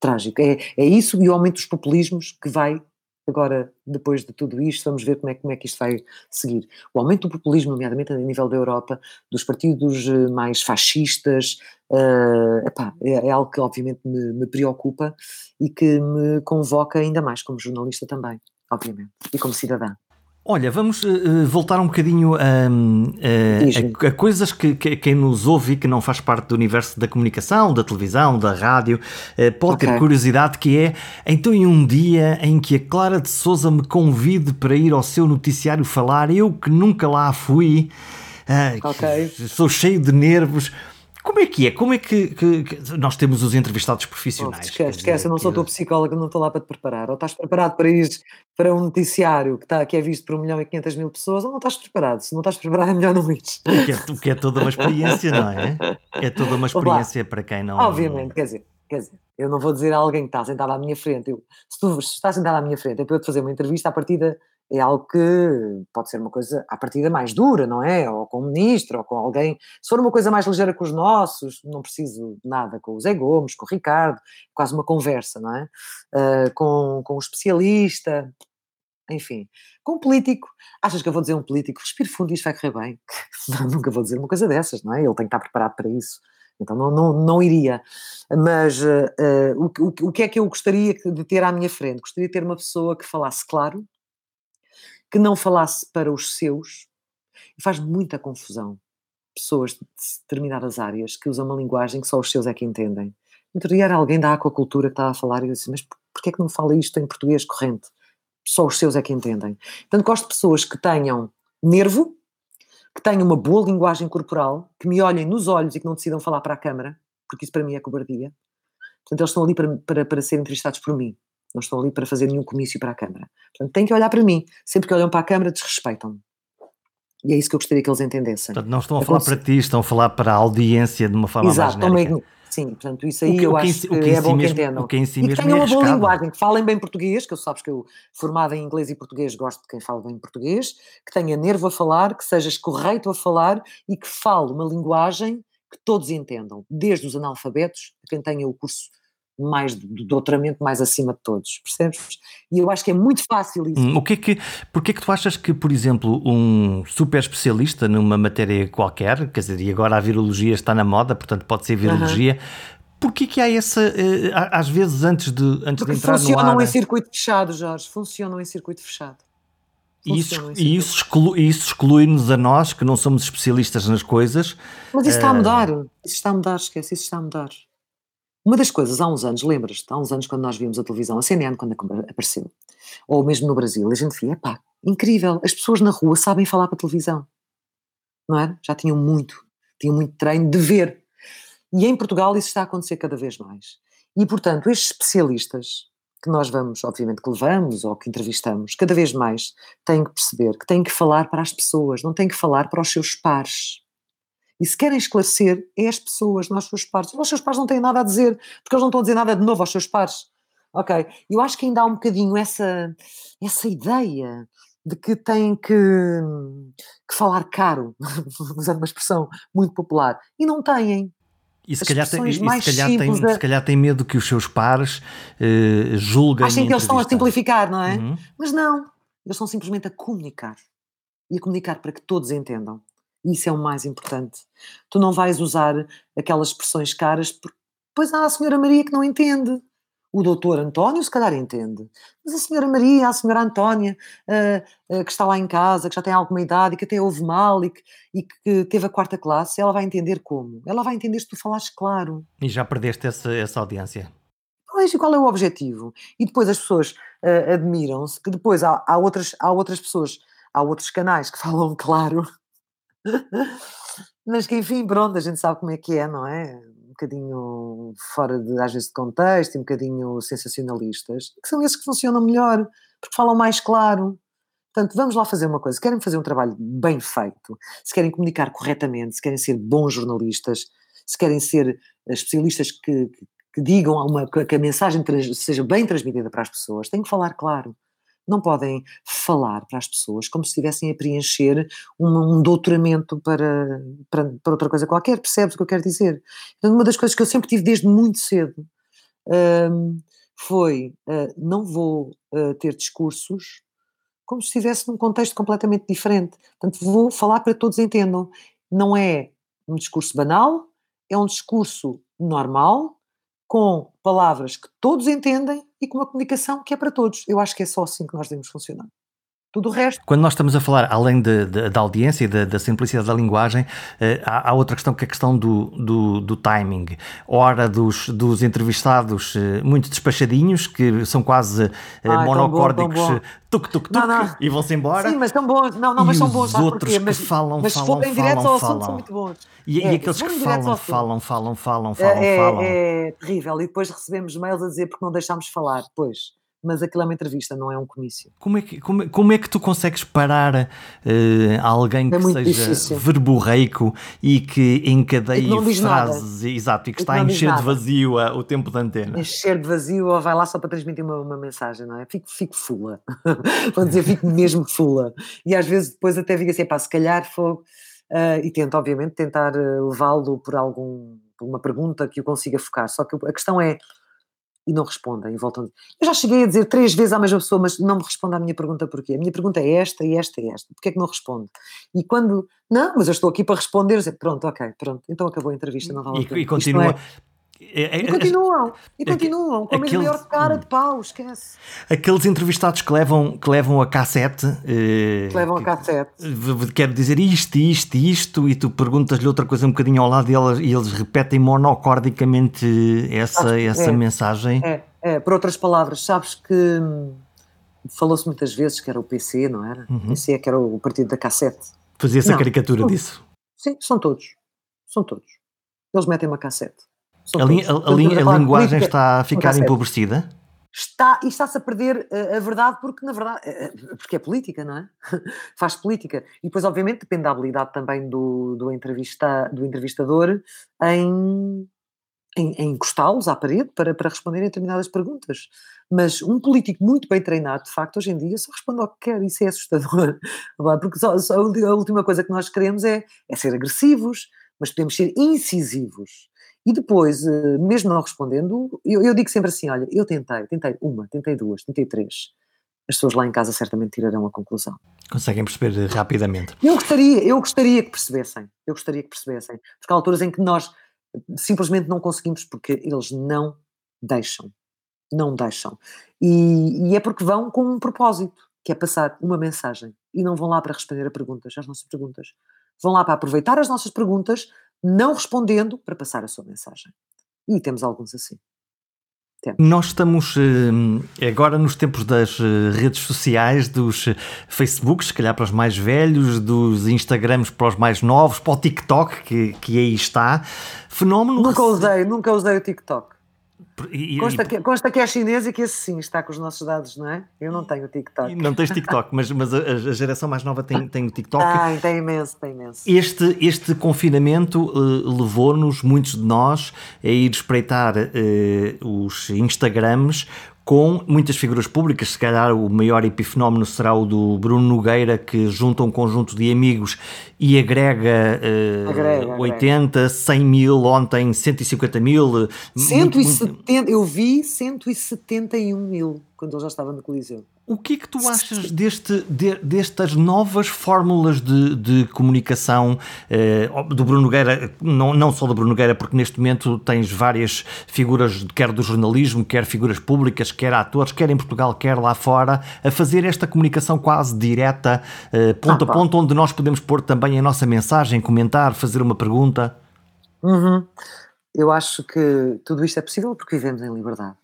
Trágico. É, é isso e o aumento dos populismos que vai Agora, depois de tudo isto, vamos ver como é, como é que isto vai seguir. O aumento do populismo, nomeadamente a nível da Europa, dos partidos eh, mais fascistas, uh, epá, é, é, algo que obviamente me, me, preocupa e que me convoca ainda mais como jornalista também, obviamente, e como cidadã. Olha, vamos uh, voltar um bocadinho a, a, a, a coisas que, que, quem nos ouve e que não faz parte do universo da comunicação, da televisão, da rádio, pode okay. ter curiosidade, que é, então em um dia em que a Clara de Souza me convide para ir ao seu noticiário falar, eu que nunca lá fui, uh, okay. sou cheio de nervos, como é que é? Como é que, que, que nós temos os entrevistados profissionais? Oh, esquece, esquece, eu não sou tua psicóloga, não estou lá para te preparar. Ou estás preparado para ir para um noticiário que, está, que é visto por 1 milhão e 500 mil pessoas, ou não estás preparado. Se não estás preparado, é melhor não ir. Que é, que é toda uma experiência, não é? É toda uma experiência para quem não. Obviamente, quer dizer, quer dizer, eu não vou dizer a alguém que está sentado à minha frente, eu, se tu estás sentado à minha frente, é para eu te fazer uma entrevista, à partida é algo que pode ser uma coisa à partida mais dura, não é? Ou com o ministro, ou com alguém. Se for uma coisa mais ligeira com os nossos, não preciso nada com o Zé Gomes, com o Ricardo, quase uma conversa, não é? Uh, com, com um especialista, enfim. Com um político, achas que eu vou dizer um político, respire fundo isto vai correr bem? Nunca vou dizer uma coisa dessas, não é? Ele tem que estar preparado para isso. Então não, não, não iria. Mas uh, o, o, o que é que eu gostaria de ter à minha frente? Gostaria de ter uma pessoa que falasse claro, que não falasse para os seus, e faz muita confusão. Pessoas de determinadas áreas que usam uma linguagem que só os seus é que entendem. Outro dia era alguém da aquacultura que estava a falar e eu disse, mas porquê é que não fala isto em português corrente? Só os seus é que entendem. Portanto, gosto de pessoas que tenham nervo, que tenham uma boa linguagem corporal, que me olhem nos olhos e que não decidam falar para a câmara, porque isso para mim é cobardia. Portanto, eles estão ali para, para, para serem entrevistados por mim não estão ali para fazer nenhum comício para a Câmara. Portanto, têm que olhar para mim. Sempre que olham para a Câmara, desrespeitam-me. E é isso que eu gostaria que eles entendessem. Portanto, não estão a é falar para ti, estão a falar para a audiência de uma forma Exato, mais genérica. Sim, portanto, isso aí que, eu acho que, que é bom mesmo, que entendam. Que si e que tenham é uma boa linguagem, que falem bem português, que eu sabes que eu, formada em inglês e português, gosto de quem fala bem português, que tenha nervo a falar, que sejas correto a falar e que fale uma linguagem que todos entendam, desde os analfabetos a quem tenha o curso mais do doutoramento mais acima de todos, percebes? E eu acho que é muito fácil isso. Hum, o que é que, porque é que tu achas que, por exemplo, um super especialista numa matéria qualquer, quer dizer, e agora a virologia está na moda, portanto pode ser virologia, uhum. Porquê que há essa, eh, às vezes antes de, antes Porque de entrar funcionam no ar... em circuito fechado, Jorge, funcionam em circuito fechado. E isso, isso, exclu, isso exclui-nos a nós, que não somos especialistas nas coisas. Mas isso está a mudar. Isso está a mudar, esquece, isso está a mudar. Uma das coisas, há uns anos, lembras-te, há uns anos quando nós vimos a televisão, a CNN quando apareceu, ou mesmo no Brasil, a gente via, pá, incrível, as pessoas na rua sabem falar para a televisão, não é? Já tinham muito, tinham muito treino de ver. E em Portugal isso está a acontecer cada vez mais. E, portanto, estes especialistas que nós vamos, obviamente, que levamos ou que entrevistamos, cada vez mais têm que perceber que têm que falar para as pessoas, não têm que falar para os seus pares. E se querem esclarecer, é as pessoas, não os seus pares. Os seus pares não têm nada a dizer, porque eles não estão a dizer nada de novo aos seus pares. Ok? Eu acho que ainda há um bocadinho essa, essa ideia de que têm que, que falar caro, usando uma expressão muito popular, e não têm. E se, calhar tem, e se, calhar tem, se calhar tem medo que os seus pares uh, julguem. Achem que eles estão a simplificar, não é? Uhum. Mas não, eles estão simplesmente a comunicar. E a comunicar para que todos entendam. Isso é o mais importante. Tu não vais usar aquelas expressões caras porque depois há a senhora Maria que não entende. O doutor António se calhar entende, mas a senhora Maria, a senhora Antónia, uh, uh, que está lá em casa, que já tem alguma idade e que até ouve mal e que, e que teve a quarta classe, ela vai entender como? Ela vai entender se tu falares claro. E já perdeste essa, essa audiência? Pois, e qual é o objetivo? E depois as pessoas uh, admiram-se que depois há, há, outras, há outras pessoas, há outros canais que falam claro mas que enfim, pronto, a gente sabe como é que é, não é? Um bocadinho fora de, às vezes, de contexto, e um bocadinho sensacionalistas, que são esses que funcionam melhor, porque falam mais claro. Portanto, vamos lá fazer uma coisa. Se querem fazer um trabalho bem feito, se querem comunicar corretamente, se querem ser bons jornalistas, se querem ser eh, especialistas que, que, que digam uma, que a mensagem seja bem transmitida para as pessoas, têm que falar claro não podem falar para as pessoas como se estivessem a preencher um, um doutoramento para, para, para, outra coisa qualquer, percebes o que eu quero dizer? Então, uma das coisas que eu sempre tive desde muito cedo um, foi, uh, não vou uh, ter discursos como se estivesse num contexto completamente diferente. Portanto, vou falar para que todos entendam. Não é um discurso banal, é um discurso normal, com palavras que todos entendem e com uma comunicação que é para todos. Eu acho que é só assim que nós devemos funcionar. Tudo o resto. Quando nós estamos a falar, além de, de, da audiência e da, da, simplicidade da linguagem, uh, há, há, outra questão que é a questão do, do, do timing. Hora dos, dos entrevistados uh, muito despachadinhos, que são quase uh, Ai, monocórdicos, tuk tuk tuk, e vão-se embora. Sim, mas são bons. Não, não, mas são bons. Os outros mas, que falam, mas falam, falam, falam, ao falam. são muito bons. E, é, e aqueles que falam, falam, falam, falam, falam, é, falam. É, é terrível. E depois recebemos mails a dizer porque não deixámos falar. Pois mas aquilo é uma entrevista, não é um comício. Como é que, como, como é que tu consegues parar uh, alguém é que seja difícil. verborreico e que encadeie e frases, exato, e que e está a encher de vazio a, o tempo da antena? Encher de vazio ou vai lá só para transmitir uma, uma mensagem, não é? Fico, fico fula. Vou dizer, fico mesmo fula. E às vezes depois até digo assim, pá, se calhar fogo. Uh, e tento, obviamente, tentar eh, levá-lo por algum por uma pergunta que o consiga focar. Só que a questão é e não respondem e voltam. Eu já cheguei a dizer três vezes à mesma pessoa, mas não me responde à minha pergunta porquê. A minha pergunta é esta, e esta, e esta. Porquê é que não responde? E quando, não, mas eu estou aqui para responder, dizer, pronto, ok, pronto, então acabou a entrevista, não vale e, e continua. É, é, é, e continuam, e continuam, com a mesma maior cara de pau, esquece. Aqueles entrevistados que levam, que levam a cassete. Eh, que levam a cassete. Quero dizer isto, isto, isto, e tu perguntas-lhe outra coisa um bocadinho ao lado e eles, e eles repetem monocordicamente essa, essa é, mensagem. É, é, por outras palavras, sabes que hum, falou-se muitas vezes que era o PC, não era? Uhum. O PC é que era o partido da cassete. Fazia-se a caricatura disso. Sim, são todos. São todos. Eles metem uma cassete. A, li, a, a, a, a linguagem está a ficar empobrecida? Está, e está-se a perder a, eh, a, verdade porque, na verdade, eh, eh, porque é política, não é? Faz política. E depois, obviamente, depende da habilidade também do, do, entrevista, do entrevistador em, em, em encostá-los à parede para, para responderem a determinadas perguntas. Mas um político muito bem treinado, de facto, hoje em dia só responde ao que quer, isso é assustador. Porque só, só a última coisa que nós queremos é, é ser agressivos, mas podemos ser incisivos e depois, eh, mesmo não respondendo, eu, eu digo sempre assim: olha, eu tentei, tentei uma, tentei duas, tentei três. As pessoas lá em casa certamente tirarão a conclusão. Conseguem perceber rapidamente. Eu gostaria, eu gostaria que percebessem, eu gostaria que percebessem, porque há alturas em que nós simplesmente não conseguimos porque eles não deixam, não deixam. E, e é porque vão com um propósito. que é passar uma mensagem. E não vão lá para responder a perguntas, às nossas perguntas. Vão lá para aproveitar as nossas perguntas, não respondendo, para passar a sua mensagem. E temos alguns assim. Temos. Nós estamos eh, agora nos tempos das eh, redes sociais, dos eh, Facebooks, se calhar para os mais velhos, dos Instagrams para os mais novos, para o TikTok, que, que aí está. Fenómeno. Nunca usei, nunca usei o TikTok. E, consta, e, que, consta que é chinês e que esse sim está com os nossos dados, não é? Eu não tenho TikTok. Não tens TikTok, mas, mas a, a, geração mais nova tem, tem o TikTok. Ah, tem imenso, tem imenso. Este, este confinamento uh, levou-nos, muitos de nós, a ir espreitar uh, os Instagrams com muitas figuras públicas, se calhar o maior epifenómeno será o do Bruno Nogueira, que junta um conjunto de amigos e agrega, uh, agrega 80, agrega. 100 mil, ontem 150 mil. 170, muito, muito... eu vi 171 mil quando ele já estava no Coliseu. O que é que tu achas deste, de, destas novas fórmulas de, de comunicação eh, do Bruno Nogueira, não, não só do Bruno Nogueira, porque neste momento tens várias figuras, quer do jornalismo, quer figuras públicas, quer atores, quer em Portugal, quer lá fora, a fazer esta comunicação quase direta, eh, ponto ah, a ponto, onde nós podemos pôr também a nossa mensagem, comentar, fazer uma pergunta? Uhum. Eu acho que tudo isto é possível porque vivemos em liberdade.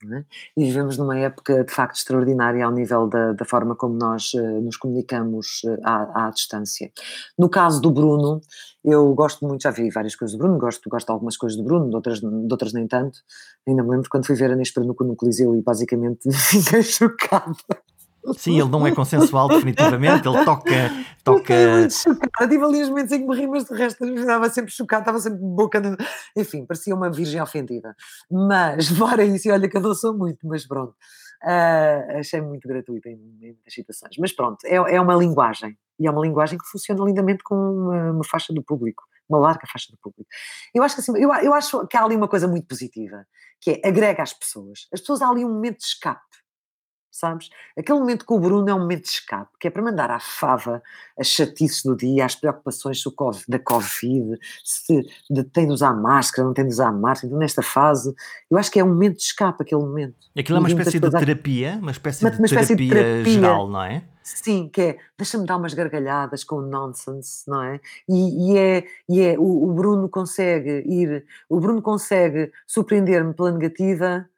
É? E vivemos numa época de facto extraordinária ao nível da, da forma como nós uh, nos comunicamos uh, à, à, distância. No caso do Bruno, eu gosto muito, já vi várias coisas do Bruno, gosto, gosto de algumas coisas do Bruno, de outras, de outras nem tanto. Ainda me lembro quando fui ver a Neste no, no Coliseu e basicamente fiquei chocada Sim, ele não é consensual, definitivamente. Ele toca. toca... chocada. Tive ali os momentos em que me ri, mas de resto estava sempre chocada, estava sempre boca. De... Enfim, parecia uma virgem ofendida. Mas, fora isso, e olha que eu não sou muito, mas pronto. Uh, achei muito gratuito em, em muitas situações. Mas pronto, é, é uma linguagem. E é uma linguagem que funciona lindamente com uma, uma faixa do público uma larga faixa do público. Eu acho que assim, eu, eu acho que há ali uma coisa muito positiva, que é agrega as pessoas. As pessoas há ali um momento de escape sabes? Aquele momento com o Bruno é um momento de escape, que é para mandar à fava as chatices do dia, as preocupações da Covid, se tem de usar máscara, não tem de usar máscara, então nesta fase, eu acho que é um momento de escape, aquele momento. Aquilo é uma espécie de terapia, uma espécie, uma, de, uma espécie terapia de terapia geral, não é? Sim, que é, deixa-me dar umas gargalhadas com o nonsense, não é? E, e é, e é o, o Bruno consegue ir, o Bruno consegue surpreender-me pela negativa,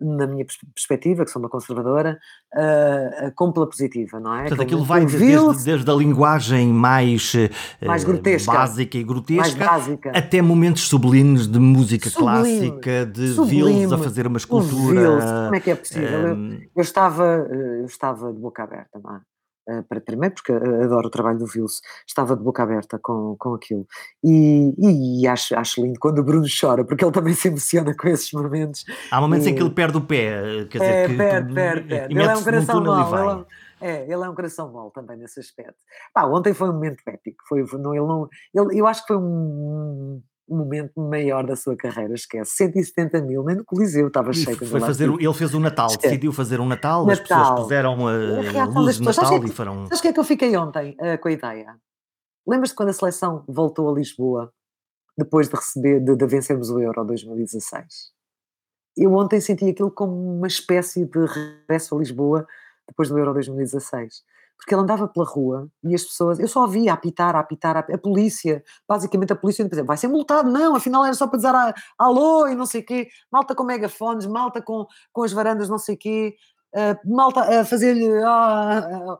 na minha perspectiva, que sou uma conservadora, uh, com pela positiva, não é? Portanto, aquilo vai desde, desde, a linguagem mais, mais grotesca, básica e grotesca até momentos sublimes de música Sublime. clássica, de vils a fazer uma escultura. Como é que é possível? Um... Eu, eu, estava, eu estava de boca aberta, não é? Eh, para tremer, porque eh, adoro o trabalho do Vils, estava de boca aberta com, com aquilo. E, e, acho, acho lindo quando o Bruno chora, porque ele também se emociona com esses momentos. Há momentos e, em que ele perde o pé, quer dizer, é, que, perde, perde, perde. Ele é um coração mau, ele, é, é, ele é um coração mau também nesse aspecto. Pá, ontem foi um momento épico, foi, não, ele não, ele, eu acho que foi um momento maior da sua carreira, esquece. 170 mil, nem no Coliseu estava cheio. Foi fazer, ele fez o Natal, esquece. decidiu fazer um Natal, Natal. as pessoas puseram a, a luz de Natal e foram. Sabes o que é que eu fiquei ontem uh, com a ideia? Lembras-te quando a seleção voltou a Lisboa depois de receber, de, de vencermos o Euro 2016? Eu ontem senti aquilo como uma espécie de regresso a Lisboa depois do Euro 2016 porque ele andava pela rua e as pessoas, eu só via apitar, apitar, a, a polícia, basicamente a polícia, exemplo, vai ser multado, não, afinal era só para dizer ah, alô e não sei o quê, malta com megafones, malta com, com as varandas não sei o quê, uh, malta a fazer-lhe uh, uh,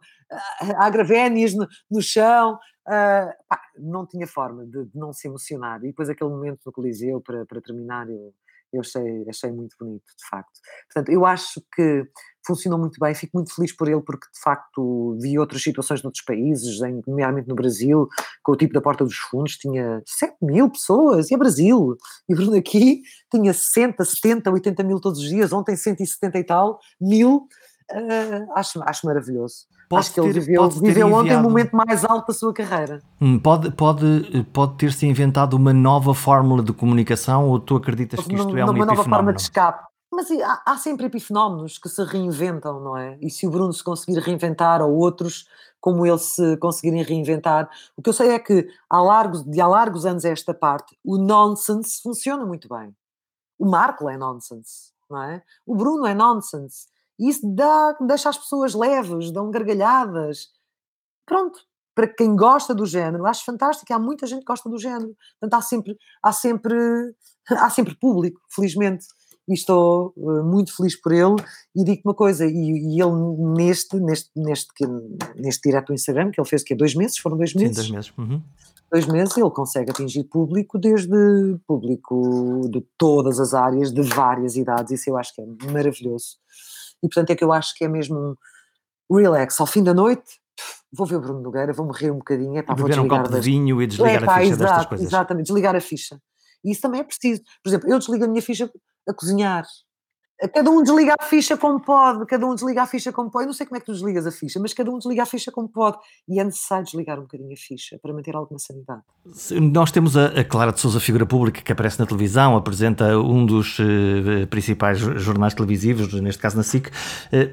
agravénias no, no chão, uh, pá, não tinha forma de, de, não se emocionar, e depois aquele momento no Coliseu para, para terminar, eu, eu achei, achei muito bonito, de facto. Portanto, eu acho que funcionou muito bem, fico muito feliz por ele, porque de facto vi outras situações noutros países, em, nomeadamente no Brasil, com o tipo da Porta dos Fundos, tinha 7 mil pessoas, e é Brasil, e Bruno aqui tinha 60, 70, 80 mil todos os dias, ontem 170 e tal, mil, uh, acho, acho maravilhoso. Pode Acho que ele ter, viveu, viveu ontem o momento mais alto da sua carreira. Hum, pode, pode, pode ter-se inventado uma nova fórmula de comunicação ou tu acreditas que isto é um Uma nova forma de escape. Mas há, há, sempre epifenómenos que se reinventam, não é? E se o Bruno se conseguir reinventar, ou outros como ele se conseguirem reinventar, o que eu sei é que há largos, de há largos anos a esta parte, o nonsense funciona muito bem. O Marco é nonsense, não é? O Bruno é nonsense. E isso dá, deixa as pessoas leves, dão gargalhadas. Pronto, para quem gosta do género, acho fantástico, há muita gente que gosta do género. Portanto, há sempre, há sempre, há sempre público, felizmente. E estou uh, muito feliz por ele. E digo uma coisa, e, e, ele neste, neste, neste, neste direto do Instagram, que ele fez que é dois meses, foram dois meses. Sim, dois meses. Uhum dois meses ele consegue atingir público desde público de todas as áreas, de várias idades, isso eu acho que é maravilhoso. E portanto é que eu acho que é mesmo um relax, ao fim da noite, vou ver o Bruno Nogueira, vou morrer um bocadinho, é pá, vou desligar um copo das... de vinho e desligar é, pá, a ficha exato, destas coisas. Exatamente, desligar a ficha. E isso também é preciso. Por exemplo, eu desligo a minha ficha a cozinhar, Cada um desliga a ficha como pode, cada um desliga a ficha como pode. Eu não sei como é que tu desligas a ficha, mas cada um desliga a ficha como pode. E é necessário desligar um bocadinho a ficha para manter alguma sanidade. Nós temos a, Clara de Souza, figura pública, que aparece na televisão, apresenta um dos uh, principais jornais televisivos, neste caso na SIC, uh,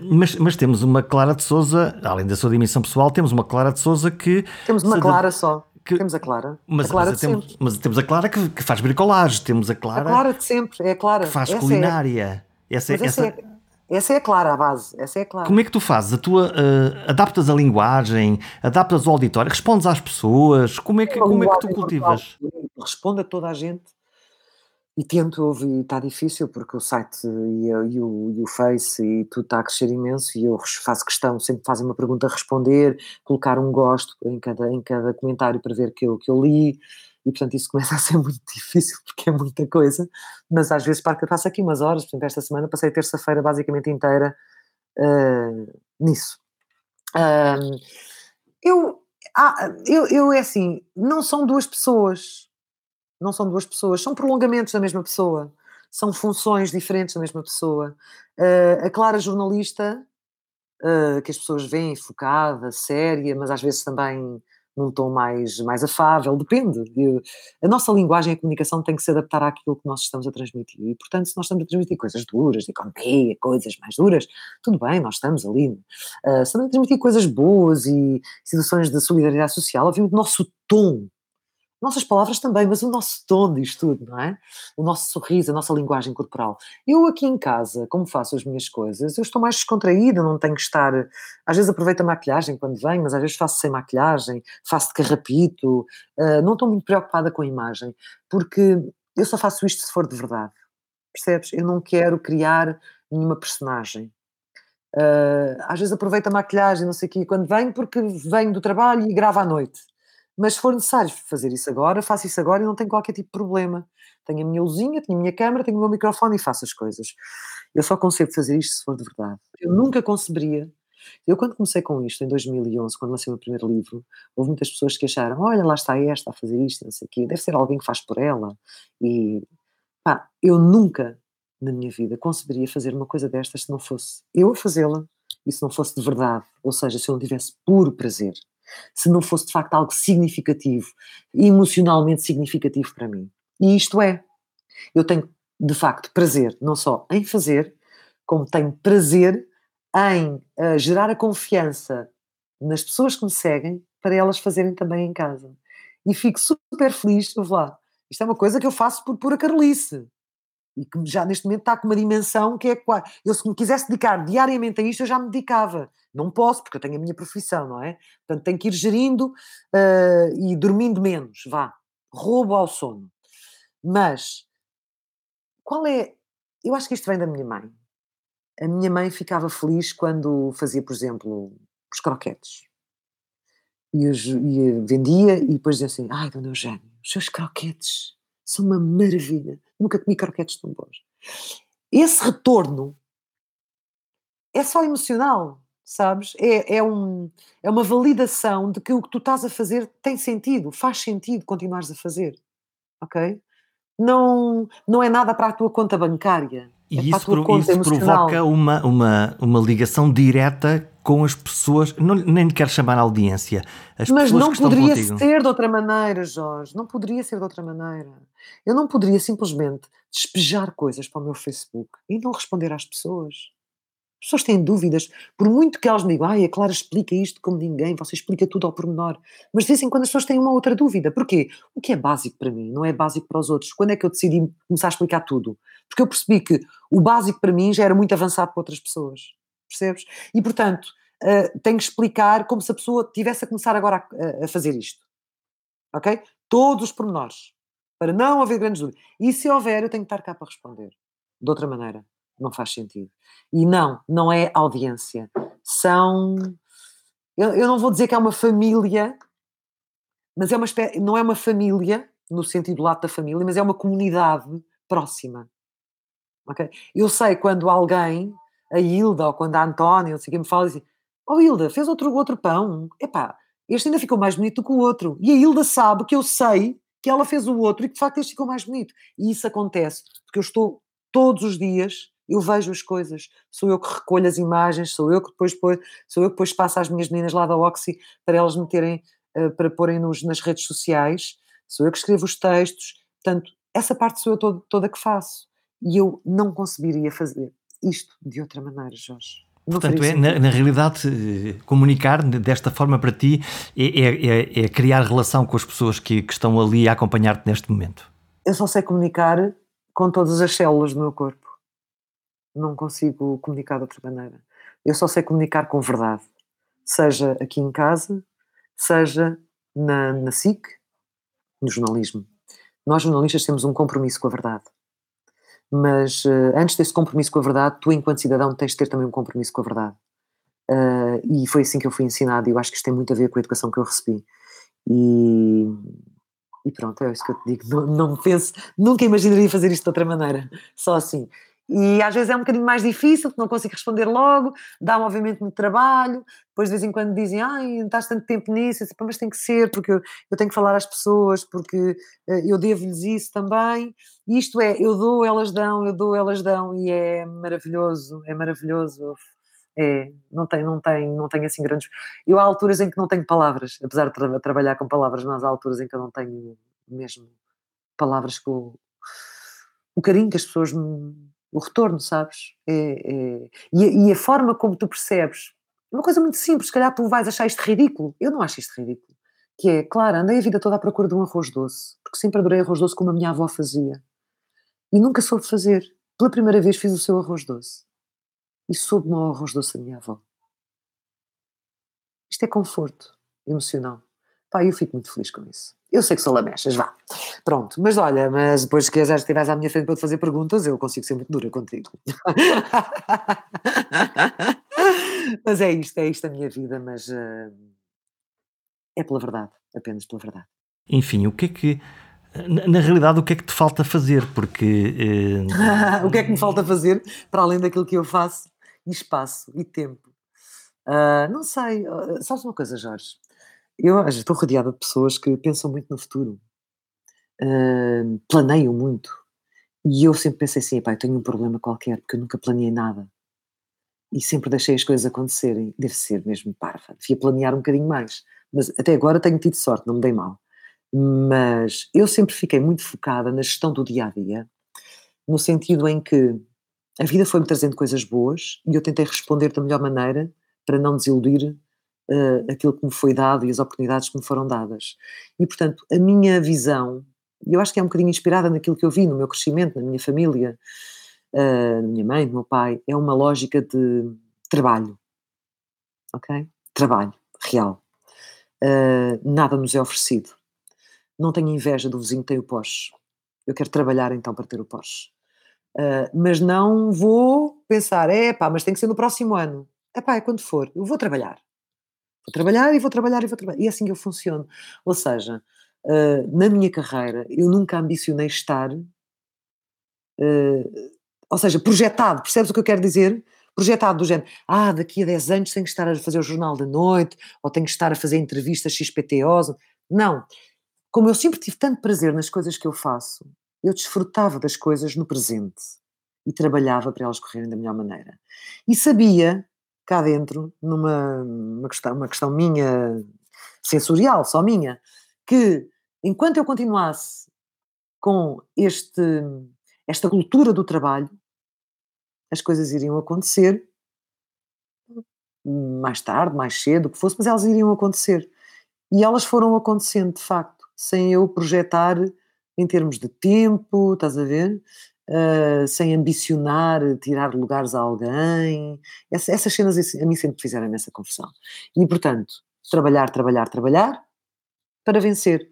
mas, mas, temos uma Clara de Souza, além da sua dimensão pessoal, temos uma Clara de Souza que. Temos uma Clara só. Que, temos a Clara. Mas, a Clara mas, temos, mas, temos, a Clara que, que, faz bricolagem, temos a Clara. A Clara de sempre, é a Clara. Que faz essa culinária. É. Essa, essa, essa, é, essa é clara a base, essa é clara. Como é que tu fazes? A tua, uh, adaptas a linguagem, adaptas o auditório, respondes às pessoas, como é que, como é que tu cultivas? Respondo a toda a gente e tento ouvir, está difícil porque o site e, e, o, e o Face e tudo está a crescer imenso e eu faço questão, sempre fazem uma pergunta a responder, colocar um gosto em cada, em cada comentário para ver que eu, que eu li, e portanto isso começa a ser muito difícil porque é muita coisa, mas às vezes para que eu passo aqui umas horas, por exemplo, esta semana passei terça-feira basicamente inteira uh, nisso. Uh, eu, ah, eu, eu é assim, não são duas pessoas, não são duas pessoas, são prolongamentos da mesma pessoa, são funções diferentes da mesma pessoa. Uh, a Clara jornalista, que as pessoas veem focada, séria, mas às vezes também num tom mais, mais afável, depende. a nossa linguagem e a comunicação tem que se adaptar àquilo que nós estamos a transmitir. E, portanto, se nós estamos a transmitir coisas duras, de economia, coisas mais duras, tudo bem, nós estamos ali. Uh, se estamos a transmitir coisas boas e situações de solidariedade social, obviamente o nosso tom nossas palavras também, mas o nosso tom diz tudo, não é? O nosso sorriso, a nossa linguagem corporal. Eu aqui em casa, como faço as minhas coisas, eu estou mais descontraída, não tenho que estar. Às vezes aproveito a maquilhagem quando venho, mas às vezes faço sem maquilhagem, faço de carrapito, uh, não estou muito preocupada com a imagem, porque eu só faço isto se for de verdade. Percebes? Eu não quero criar nenhuma personagem. Uh, às vezes aproveito a maquilhagem, não sei o quê, quando venho, porque venho do trabalho e gravo à noite. Mas se for necessário fazer isso agora, faço isso agora e não tenho qualquer tipo de problema. Tenho a minha luzinha, tenho a minha câmera, tenho o meu microfone e faço as coisas. Eu só consigo fazer isto se for de verdade. Eu nunca conceberia. Eu, quando comecei com isto, em 2011, quando lancei o meu primeiro livro, houve muitas pessoas que acharam: olha, lá está esta a fazer isto, não sei o quê, deve ser alguém que faz por ela. E pá, eu nunca na minha vida conceberia fazer uma coisa destas se não fosse eu a fazê-la e se não fosse de verdade. Ou seja, se eu não tivesse puro prazer se não fosse de facto algo significativo, emocionalmente significativo para mim. E isto é, eu tenho de facto prazer não só em fazer, como tenho prazer em uh, gerar a confiança nas pessoas que me seguem para elas fazerem também em casa. E fico super feliz, vou lá, isto é uma coisa que eu faço por pura carolice e que já neste momento está com uma dimensão que é. Eu, se me quisesse dedicar diariamente a isto, eu já me dedicava. Não posso, porque eu tenho a minha profissão, não é? Portanto, tenho que ir gerindo uh, e dormindo menos, vá. Roubo ao sono. Mas, qual é. Eu acho que isto vem da minha mãe. A minha mãe ficava feliz quando fazia, por exemplo, os croquetes. E, os, e vendia e depois dizia assim: Ai, dona Eugênio, os seus croquetes são uma maravilha. Nunca comi croquetes tão bons. Esse retorno é só emocional, sabes? É, é, um, é uma validação de que o que tu estás a fazer tem sentido, faz sentido continuares a fazer, ok? Não, não é nada para a tua conta bancária. E é isso, pro, isso provoca uma, uma, uma ligação direta com as pessoas, não, nem quero chamar a audiência, as Mas não poderia ser de outra maneira, Jorge, não poderia ser de outra maneira. Eu não poderia simplesmente despejar coisas para o meu Facebook e não responder às pessoas. As pessoas têm dúvidas, por muito que elas me digam, ai, a Clara explica isto como ninguém, você explica tudo ao pormenor. Mas de vez em quando as pessoas têm uma outra dúvida. Porquê? O que é básico para mim não é básico para os outros. Quando é que eu decidi começar a explicar tudo? Porque eu percebi que o básico para mim já era muito avançado para outras pessoas. Percebes? E portanto, uh, tenho que explicar como se a pessoa tivesse a começar agora a, a fazer isto. Ok? Todos os pormenores. Para não haver grandes dúvidas. E se houver, eu tenho que estar cá para responder. De outra maneira. Não faz sentido. E não, não é audiência. São. Eu, eu não vou dizer que é uma família, mas é uma espécie, não é uma família, no sentido lato da família, mas é uma comunidade próxima. Okay? Eu sei quando alguém, a Hilda ou quando a Antónia, não sei quem me fala assim, oh Hilda, fez outro, outro pão, epá, este ainda ficou mais bonito do que o outro. E a Hilda sabe que eu sei que ela fez o outro e que de facto este ficou mais bonito. E isso acontece, porque eu estou todos os dias, eu vejo as coisas, sou eu que recolho as imagens, sou eu que depois, sou eu que depois passo às minhas meninas lá da Oxy para elas meterem, uh, para porem nos, nas redes sociais, sou eu que escrevo os textos, portanto, essa parte sou eu todo, toda que faço. E eu não conseguiria fazer isto de outra maneira, Jorge. Não Portanto, é, na, na, realidade, eh, comunicar desta forma para ti é, é, é, é criar relação com as pessoas que, que estão ali a acompanhar-te neste momento. Eu só sei comunicar com todas as células do meu corpo. Não consigo comunicar de outra maneira. Eu só sei comunicar com verdade. Seja aqui em casa, seja na, na SIC, no jornalismo. Nós, jornalistas, temos um compromisso com a verdade. Mas uh, antes desse compromisso com a verdade, tu, enquanto cidadão, tens de ter também um compromisso com a verdade. Uh, e foi assim que eu fui ensinado, e eu acho que isto tem muito a ver com a educação que eu recebi. E, e pronto, é isso que eu te digo. Não, não penso, nunca imaginaria fazer isto de outra maneira, só assim. E às vezes é um bocadinho mais difícil, porque não consigo responder logo, dá-me obviamente muito trabalho, depois de vez em quando dizem, ai, estás tanto tempo nisso, eu mas tem que ser, porque eu, eu tenho que falar às pessoas, porque uh, eu devo-lhes isso também. E isto é, eu dou, elas dão, eu dou, elas dão, e é maravilhoso, é maravilhoso. É, não tem, não tem, não tem assim grandes. Eu há alturas em que não tenho palavras, apesar de tra trabalhar com palavras, mas há alturas em que eu não tenho mesmo palavras com o carinho que as pessoas me o retorno, sabes? É, é... E, e, a, forma como tu percebes, uma coisa muito simples, se calhar tu vais achar isto ridículo, eu não acho isto ridículo, que é, claro, andei a vida toda à procura de um arroz doce, porque sempre adorei arroz doce como a minha avó fazia, e nunca soube fazer. Pela primeira vez fiz o seu arroz doce, e soube-me ao arroz doce da minha avó. Isto é conforto emocional. Pá, eu fico muito feliz com isso. Eu sei que sou lamechas, vá. Pronto, mas olha, mas depois se quiseres estiveres à minha frente para te fazer perguntas, eu consigo ser muito dura contigo. mas é isto, é isto a minha vida, mas uh, é pela verdade, apenas pela verdade. Enfim, o que é que na realidade, o que é que te falta fazer? Porque. Uh... o que é que me falta fazer para além daquilo que eu faço? espaço e tempo. Uh, não sei. Uh, sabes uma coisa, Jorge? Eu estou rodeada de pessoas que pensam muito no futuro, uh, planeiam muito. E eu sempre pensei assim: pai, tenho um problema qualquer, porque eu nunca planeei nada. E sempre deixei as coisas acontecerem. Deve ser mesmo parva. Devia planear um bocadinho mais. Mas até agora tenho tido sorte, não me dei mal. Mas eu sempre fiquei muito focada na gestão do dia a dia, no sentido em que a vida foi-me trazendo coisas boas e eu tentei responder da melhor maneira para não desiludir uh, aquilo que me foi dado e as oportunidades que me foram dadas. E, portanto, a minha visão, eu acho que é um bocadinho inspirada naquilo que eu vi no meu crescimento, na minha família, uh, na minha mãe, no meu pai, é uma lógica de trabalho. Ok? Trabalho, real. Uh, nada nos é oferecido. Não tenho inveja do vizinho que tem o Porsche. Eu quero trabalhar então para ter o Porsche. Uh, mas não vou pensar, é pá, mas tem que ser no próximo ano. É pá, é quando for. Eu vou trabalhar. Vou trabalhar e vou trabalhar e vou trabalhar. E é assim que eu funciono. Ou seja, uh, na minha carreira, eu nunca ambicionei estar. Uh, ou seja, projetado, percebes o que eu quero dizer? Projetado do género, ah, daqui a 10 anos tenho que estar a fazer o jornal da noite, ou tenho que estar a fazer entrevistas XPTOs. Não. Como eu sempre tive tanto prazer nas coisas que eu faço, eu desfrutava das coisas no presente e trabalhava para elas correrem da melhor maneira. E sabia cá dentro, numa uma questão, uma questão minha, sensorial, só minha, que enquanto eu continuasse com este, esta cultura do trabalho, as coisas iriam acontecer mais tarde, mais cedo, o que fosse, mas elas iriam acontecer. E elas foram acontecendo, de facto, sem eu projetar em termos de tempo, estás a ver? Uh, sem ambicionar tirar lugares a alguém. Essa, essas cenas assim, a mim sempre fizeram nessa confusão. E, portanto, trabalhar, trabalhar, trabalhar para vencer.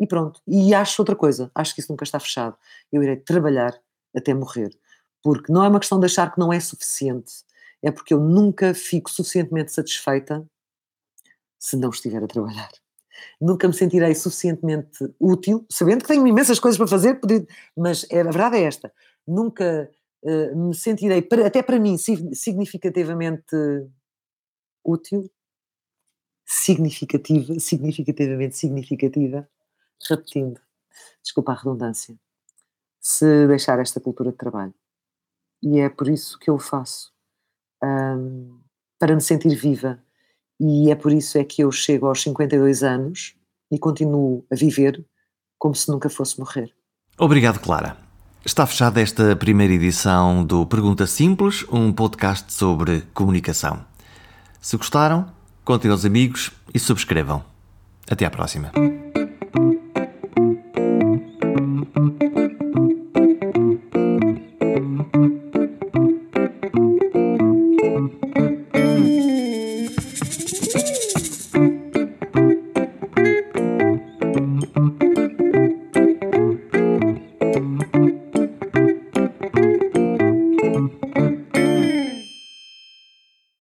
E pronto. E acho outra coisa, acho que isso nunca está fechado. Eu irei trabalhar até morrer. Porque não é uma questão de achar que não é suficiente, é porque eu nunca fico suficientemente satisfeita se não estiver a trabalhar. Nunca me sentirei suficientemente útil, sabendo que tenho imensas coisas para fazer, mas é, a verdade é esta: nunca uh, me sentirei, até para mim, significativamente útil, significativa, significativamente significativa, repetindo, desculpa a redundância, se deixar esta cultura de trabalho. E é por isso que eu o faço, um, para me sentir viva. E é por isso é que eu chego aos 52 anos e continuo a viver como se nunca fosse morrer. Obrigado, Clara. Está fechada esta primeira edição do Pergunta Simples, um podcast sobre comunicação. Se gostaram, contem aos amigos e subscrevam. Até à próxima.